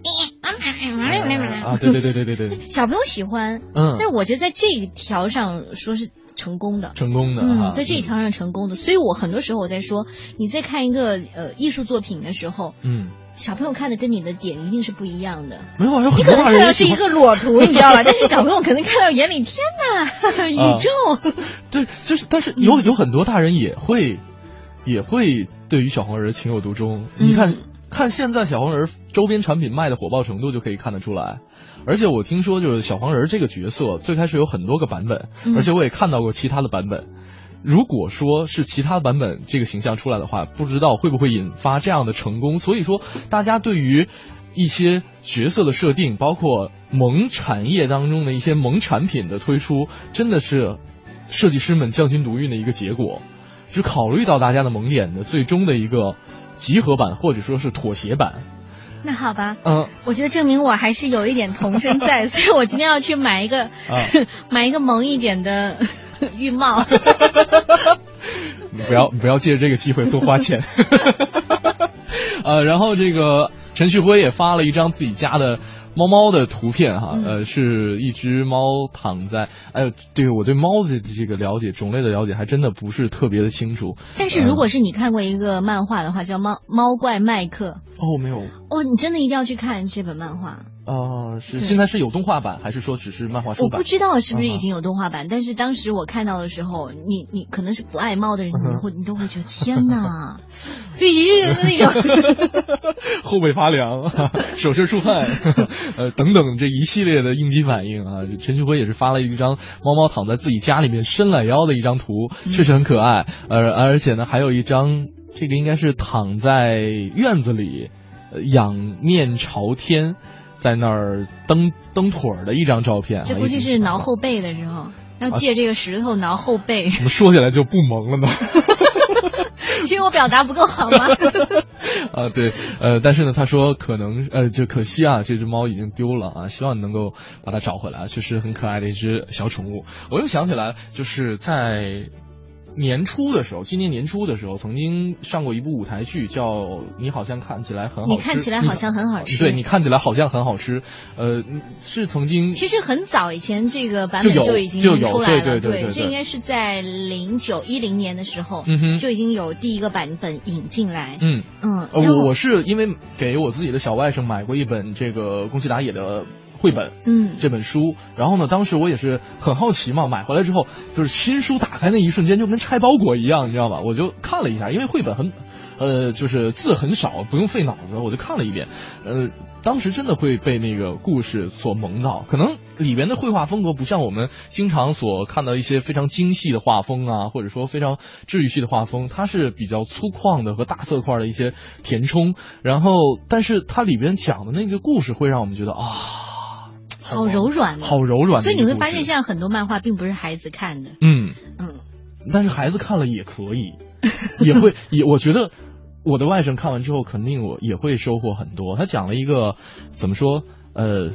啊，对对对对对对，小朋友喜欢，嗯但是我觉得在这一条上说是成功的。成功的哈嗯，在这一条上成功的，所以我很多时候我在说，你在看一个呃艺术作品的时候，嗯，小朋友看的跟你的点一定是不一样的。没有啊，有你很多大可能看到是一个裸图，你知道吧？但是小朋友可能看到眼里，天哪，宇宙！对，就是但是有有很多大人也会也会对于小黄人情有独钟。你看，嗯看现在小黄人周边产品卖的火爆程度就可以看得出来。而且我听说，就是小黄人这个角色最开始有很多个版本，嗯而且我也看到过其他的版本。如果说是其他版本这个形象出来的话，不知道会不会引发这样的成功。所以说，大家对于一些角色的设定，包括萌产业当中的一些萌产品的推出，真的是设计师们匠心独运的一个结果，是考虑到大家的萌点的最终的一个集合版或者说是妥协版。那好吧，嗯，我觉得证明我还是有一点童声在，所以我今天要去买一个、啊 买一个萌一点的 浴帽。你不要你不要借着这个机会多花钱。呃，然后这个陈旭辉也发了一张自己家的猫猫的图片哈，嗯呃，是一只猫躺在，哎呦，对我对猫的这个了解种类的了解还真的不是特别的清楚。但是如果是你看过一个漫画的话，叫《猫猫怪麦克》，哦，没有，哦，你真的一定要去看这本漫画。啊，是现在是有动画版还是说只是漫画书版？我不知道是不是已啊经有动画版，但是当时我看到的时候，你你可能是不爱猫的人，嗯你会你都会觉得天哪，咦那种。后背发凉，手心出汗，呃，等等这一系列的应激反应啊。陈旭辉也是发了一张猫猫躺在自己家里面伸懒腰的一张图，确实很可爱。呃，而且呢，还有一张这个应该是躺在院子里，呃仰面朝天，在那儿蹬蹬腿儿的一张照片啊。这估计是挠后背的时候，要借这个石头挠后背。怎么说起来就不萌了呢？是因为我表达不够好吗？啊，对，呃，但是呢，他说可能，呃，就可惜啊，这只猫已经丢了啊，希望你能够把它找回来，确实很可爱的一只小宠物。我又想起来，就是在年初的时候，今年年初的时候，曾经上过一部舞台剧，叫《你好像看起来很好吃》，你看起来好像很好吃。对你看起来好像很好吃，呃，是曾经其实很早以前这个版本就已经有出来了，对对对对对这应该是在零九一零年的时候，嗯哼。就已经有第一个版本引进来。嗯。嗯，我我是因为给我自己的小外甥买过一本这个宫崎达也的绘本，嗯这本书，然后呢，当时我也是很好奇嘛，买回来之后，就是新书打开那一瞬间就跟拆包裹一样，你知道吧？我就看了一下，因为绘本很，呃，就是字很少，不用费脑子，我就看了一遍，呃，当时真的会被那个故事所萌到，可能里边的绘画风格不像我们经常所看到一些非常精细的画风啊，或者说非常治愈系的画风，它是比较粗犷的和大色块的一些填充，然后，但是它里边讲的那个故事会让我们觉得啊。好柔软啊，好柔软所以你会发现，现在很多漫画并不是孩子看的。嗯嗯，但是孩子看了也可以，也会 也我觉得我的外甥看完之后肯定我也会收获很多。他讲了一个怎么说呃，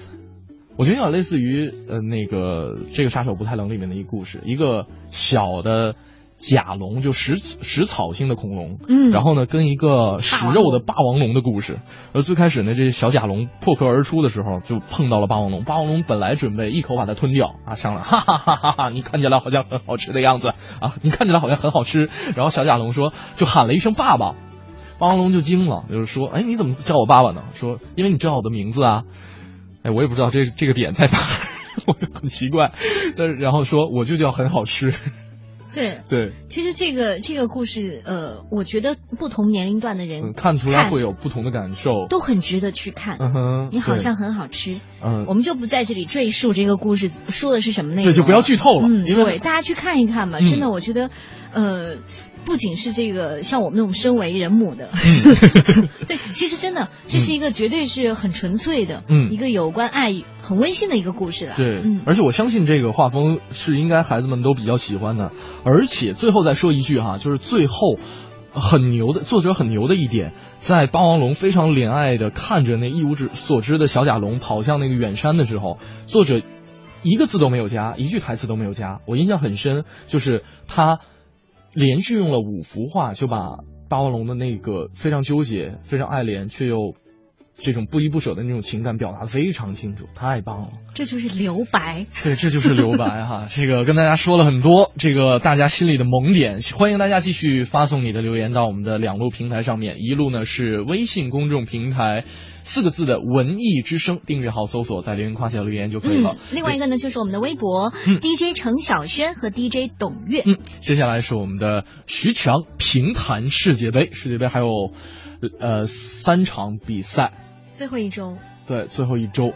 我觉得有点类似于呃那个这个杀手不太冷里面的一个故事，一个小的。甲龙就食食草性的恐龙，嗯然后呢，跟一个食肉的霸王龙的故事。而最开始呢，这小甲龙破壳而出的时候，就碰到了霸王龙。霸王龙本来准备一口把它吞掉啊，上来，哈 哈哈哈哈！你看起来好像很好吃的样子啊，你看起来好像很好吃。然后小甲龙说，就喊了一声爸爸，霸王龙就惊了，就是说，哎，你怎么叫我爸爸呢？说，因为你知道我的名字啊。哎，我也不知道这这个点在哪儿，我就很奇怪。但是然后说，我就叫很好吃。对，对，其实这个这个故事，呃，我觉得不同年龄段的人嗯，看出来会有不同的感受。都很值得去看。嗯哼，你好像很好吃，嗯我们就不在这里赘述这个故事说的是什么内容，对就不要剧透了嗯，因为对，大家去看一看吧。嗯真的，我觉得，呃，不仅是这个像我们这种身为人母的，对，其实真的这是一个绝对是很纯粹的，嗯一个有关爱、很温馨的一个故事了。对，嗯，而且我相信这个画风是应该孩子们都比较喜欢的。而且最后再说一句哈，就是最后很牛的作者很牛的一点，在霸王龙非常怜爱的看着那一无知所知的小甲龙跑向那个远山的时候，作者一个字都没有加，一句台词都没有加。我印象很深，就是他连续用了五幅画，就把霸王龙的那个非常纠结、非常爱怜却又这种不依不舍的那种情感表达得非常清楚，太棒了。这就是留白。对，这就是留白哈。这个跟大家说了很多，这个大家心里的萌点，欢迎大家继续发送你的留言到我们的两路平台上面，一路呢是微信公众平台。四个字的“文艺之声”订阅号搜索，在留言框下留言就可以了。嗯，另外一个呢，就是我们的微博、嗯 DJ 程晓轩和 DJ 董月。嗯，接下来是我们的徐强评弹世界杯，世界杯还有呃三场比赛，最后一周，对，最后一周。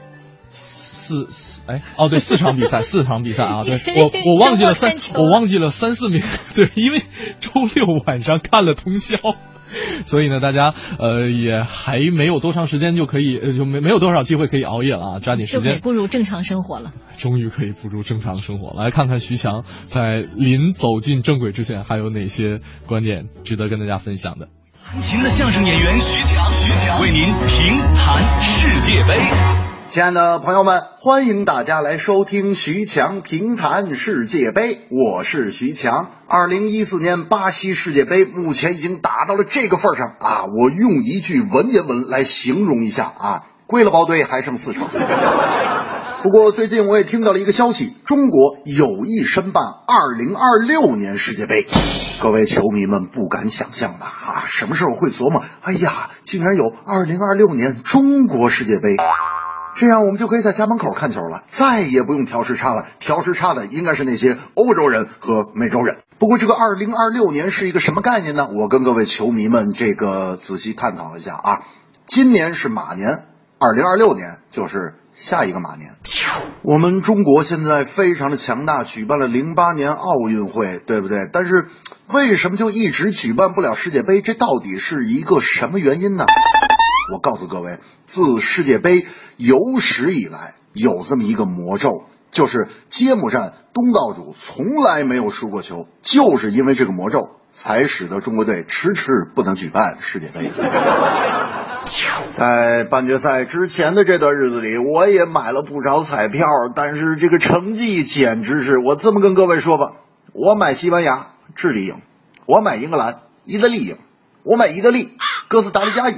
四四哎哦对四场比赛四场比赛啊对我我忘记了三我忘记了三四名对因为周六晚上看了通宵，所以呢大家呃也还没有多长时间就可以呃就没没有多少机会可以熬夜了啊抓紧时就可以间步入正常生活了。终于可以步入正常生活，来看看徐强在临走进正轨之前还有哪些观点值得跟大家分享的。弹琴的相声演员徐强，徐强为您评弹世界杯。亲爱的朋友们，欢迎大家来收听徐强评弹世界杯，我是徐强。二零一四年巴西世界杯目前已经打到了这个份儿上啊，我用一句文言文来形容一下啊，归了包队还剩四场。不过最近我也听到了一个消息，中国有意申办二零二六年世界杯。各位球迷们不敢想象的啊，什么时候会琢磨？哎呀，竟然有二零二六年中国世界杯。这样我们就可以在家门口看球了，再也不用调时差了。调时差的应该是那些欧洲人和美洲人。不过这个二零二六年是一个什么概念呢？我跟各位球迷们这个仔细探讨一下啊。今年是马年，二零二六年就是下一个马年。我们中国现在非常的强大，举办了零八年奥运会，对不对？但是为什么就一直举办不了世界杯？这到底是一个什么原因呢？我告诉各位，自世界杯有史以来，有这么一个魔咒，就是揭幕战东道主从来没有输过球，就是因为这个魔咒，才使得中国队迟迟不能举办世界杯。在半决赛之前的这段日子里，我也买了不少彩票，但是这个成绩简直是……我这么跟各位说吧，我买西班牙，智利赢；我买英格兰，意大利赢；我买意大利，哥斯达黎加赢。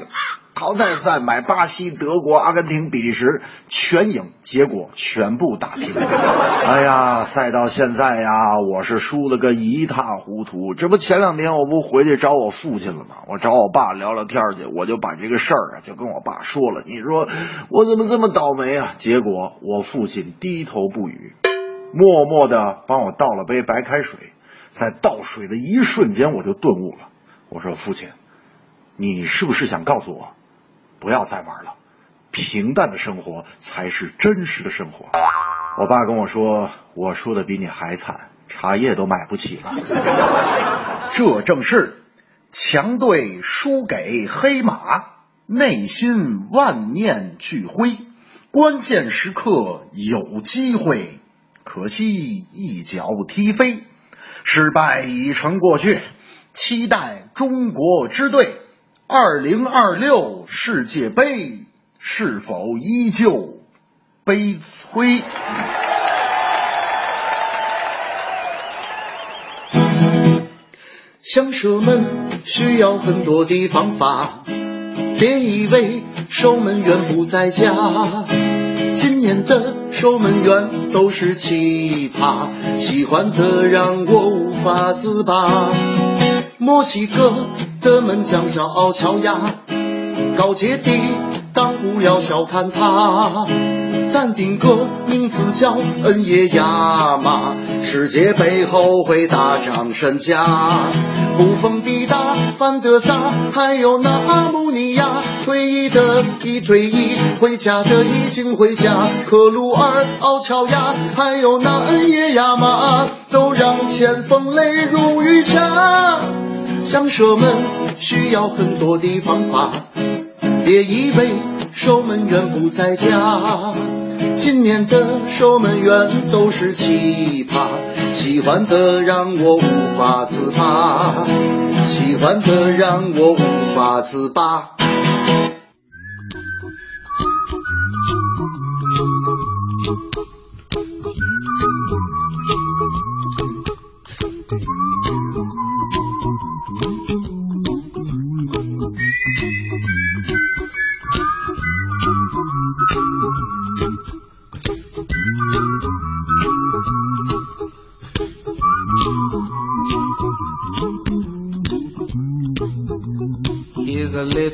淘汰赛买巴西、德国、阿根廷、比利时全赢，结果全部打平。哎呀，赛到现在呀，我是输了个一塌糊涂。这不前两天我不回去找我父亲了吗？我找我爸聊聊天去，我就把这个事儿啊就跟我爸说了。你说我怎么这么倒霉啊？结果我父亲低头不语，默默的帮我倒了杯白开水。在倒水的一瞬间，我就顿悟了。我说父亲，你是不是想告诉我？不要再玩了，平淡的生活才是真实的生活。我爸跟我说，我输的比你还惨，茶叶都买不起了。这正是强队输给黑马，内心万念俱灰，关键时刻有机会，可惜一脚踢飞，失败已成过去，期待中国之队。二零二六世界杯是否依旧悲催？想射门需要很多的方法，别以为守门员不在家。今年的守门员都是奇葩，喜欢的让我无法自拔。墨西哥的门将叫奥乔亚，高阶的当不要小看他。但丁哥名字叫恩耶亚马，世界杯后会大涨身价。布冯迪达、范德萨，还有那阿姆尼亚，退役的一退役，回家的已经回家。克鲁尔、奥乔亚，还有那恩耶亚马，都让前锋泪如雨下。想射门需要很多的方法，别以为守门员不在家。今年的守门员都是奇葩，喜欢的让我无法自拔，喜欢的让我无法自拔。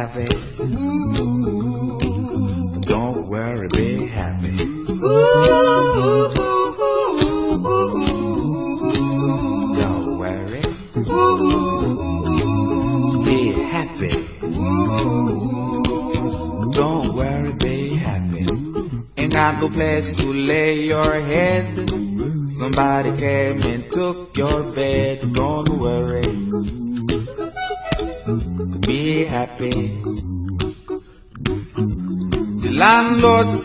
Happy. Don't worry, be happy. Don't worry. Be happy. Don't worry, be happy. Ain't got no place to lay your head. Somebody came and took your bed. Don't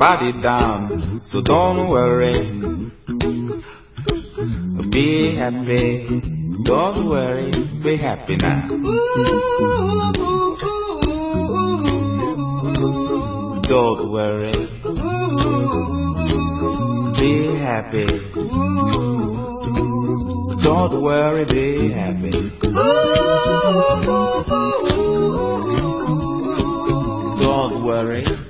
Everybody down. So don't worry. Be happy. Don't worry. Be happy now. Don't worry. Be happy. Don't worry, be happy. Don't worry.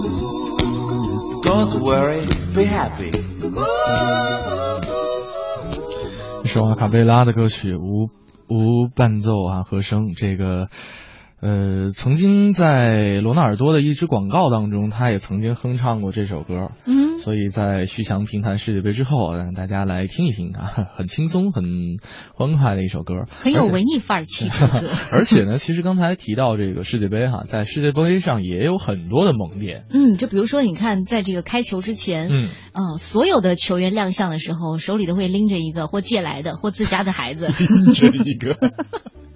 Don't worry, be happy. 这是瓦卡贝拉的歌曲，无无伴奏啊，和声。这个呃，曾经在罗纳尔多的一支广告当中，他也曾经哼唱过这首歌。嗯，所以在徐强评弹世界杯之后，让大家来听一听啊，很轻松、很欢快的一首歌，很有文艺范儿气质的歌。而且呢，其实刚才提到这个世界杯哈，在世界杯上也有很多的萌点。嗯，就比如说，你看，在这个开球之前，嗯，呃，所有的球员亮相的时候，手里都会拎着一个或借来的或自家的孩子，拎着一个。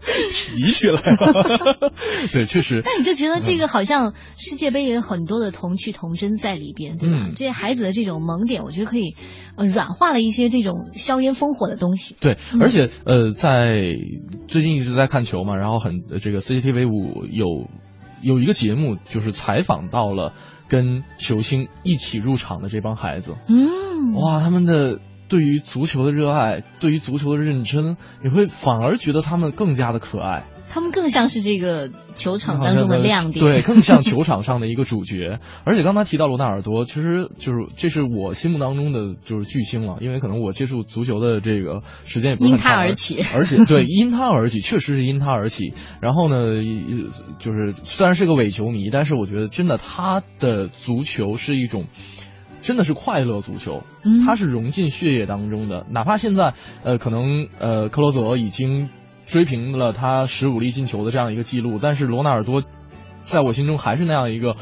提起来了，对，确实。那你就觉得这个好像世界杯也有很多的童趣童真在里边，对吧？嗯、这些孩子的这种萌点，我觉得可以呃软化了一些这种硝烟烽火的东西。对，而且呃，在最近一直在看球嘛，然后很这个 CCTV 五有有一个节目，就是采访到了跟球星一起入场的这帮孩子。嗯，哇，他们的。对于足球的热爱，对于足球的认真，你会反而觉得他们更加的可爱。他们更像是这个球场当中的 亮点，对，更像球场上的一个主角。而且刚才提到罗纳尔多，其实就是这是我心目当中的就是巨星了，因为可能我接触足球的这个时间也不是因他而起，而且对因他而起，确实是因他而起。然后呢，就是虽然是个伪球迷，但是我觉得真的他的足球是一种。真的是快乐足球，嗯，它是融进血液当中的。哪怕现在，呃，可能呃，克罗泽已经追平了他十五粒进球的这样一个记录，但是罗纳尔多在我心中还是那样一个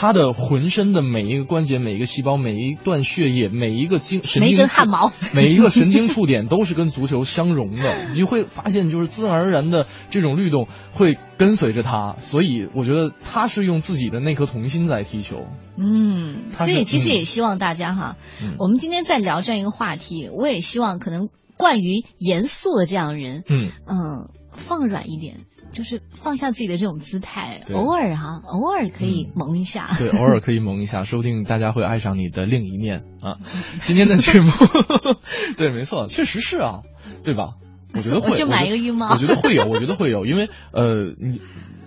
他的浑身的每一个关节、每一个细胞、每一段血液、每一个经神经每一根汗毛。每一个神经触点都是跟足球相融的。你就会发现，就是自然而然的这种律动会跟随着他，所以我觉得他是用自己的那颗童心在踢球。嗯，所以其实嗯也希望大家哈，嗯。我们今天在聊这样一个话题，我也希望可能惯于严肃的这样的人，嗯。嗯，放软一点，就是放下自己的这种姿态，偶尔哈，偶尔可以萌一下。对，偶尔可以萌一下，说不定大家会爱上你的另一面啊。今天的节目，对，没错，确实是啊，对吧？我觉得会，我去买一个浴帽我觉得会有，我觉得会有，因为呃，你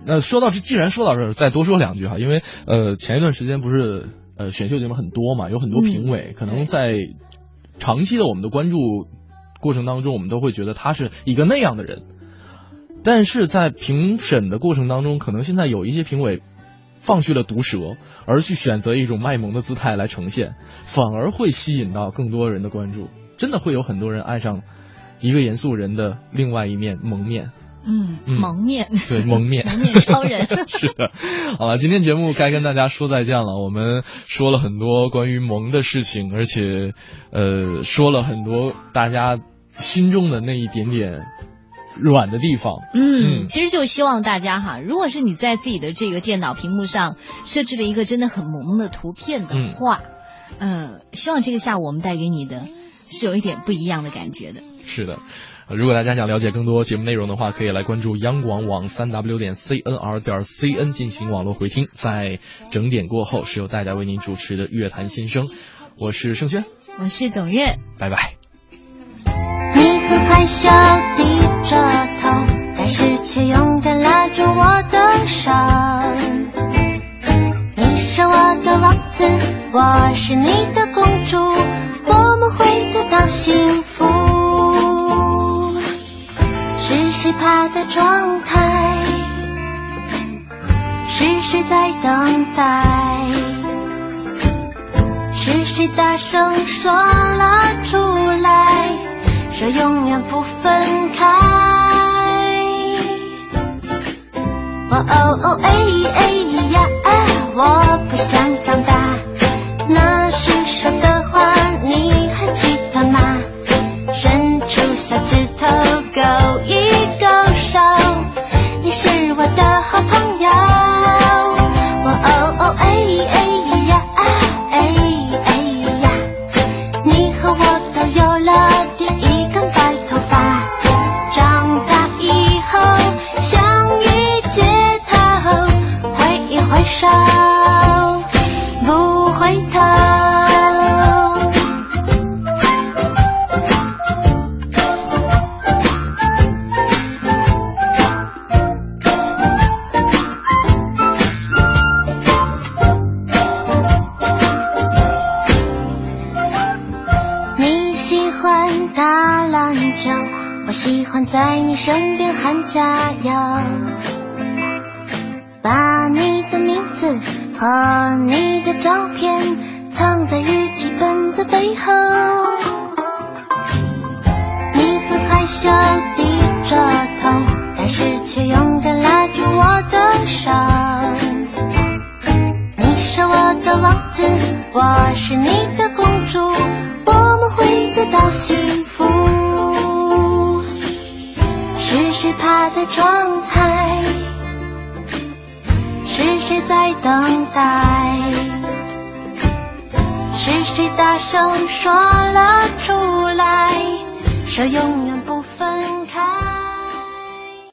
那说到这，既然说到这儿，再多说两句哈，因为呃，前一段时间不是呃选秀节目很多嘛，有很多评委，可能在长期的我们的关注过程当中，我们都会觉得他是一个那样的人，但是在评审的过程当中，可能现在有一些评委放弃了毒舌，而去选择一种卖萌的姿态来呈现，反而会吸引到更多人的关注。真的会有很多人爱上一个严肃人的另外一面蒙面。嗯，嗯蒙面，对，蒙面，蒙面 超人是的，好了，今天节目该跟大家说再见了。我们说了很多关于萌的事情，而且呃，说了很多大家心中的那一点点软的地方。嗯，其实就希望大家哈，如果是你在自己的这个电脑屏幕上设置了一个真的很萌的图片的话，嗯、希望这个下午我们带给你的是有一点不一样的感觉的。是的。呃如果大家想了解更多节目内容的话，可以来关注央广网三 w 点 cnr 点 cn 进行网络回听。在整点过后，是由大家为您主持的乐坛新生，我是盛轩，我是董月，拜拜。微笑低着头，但是却勇敢拉住我的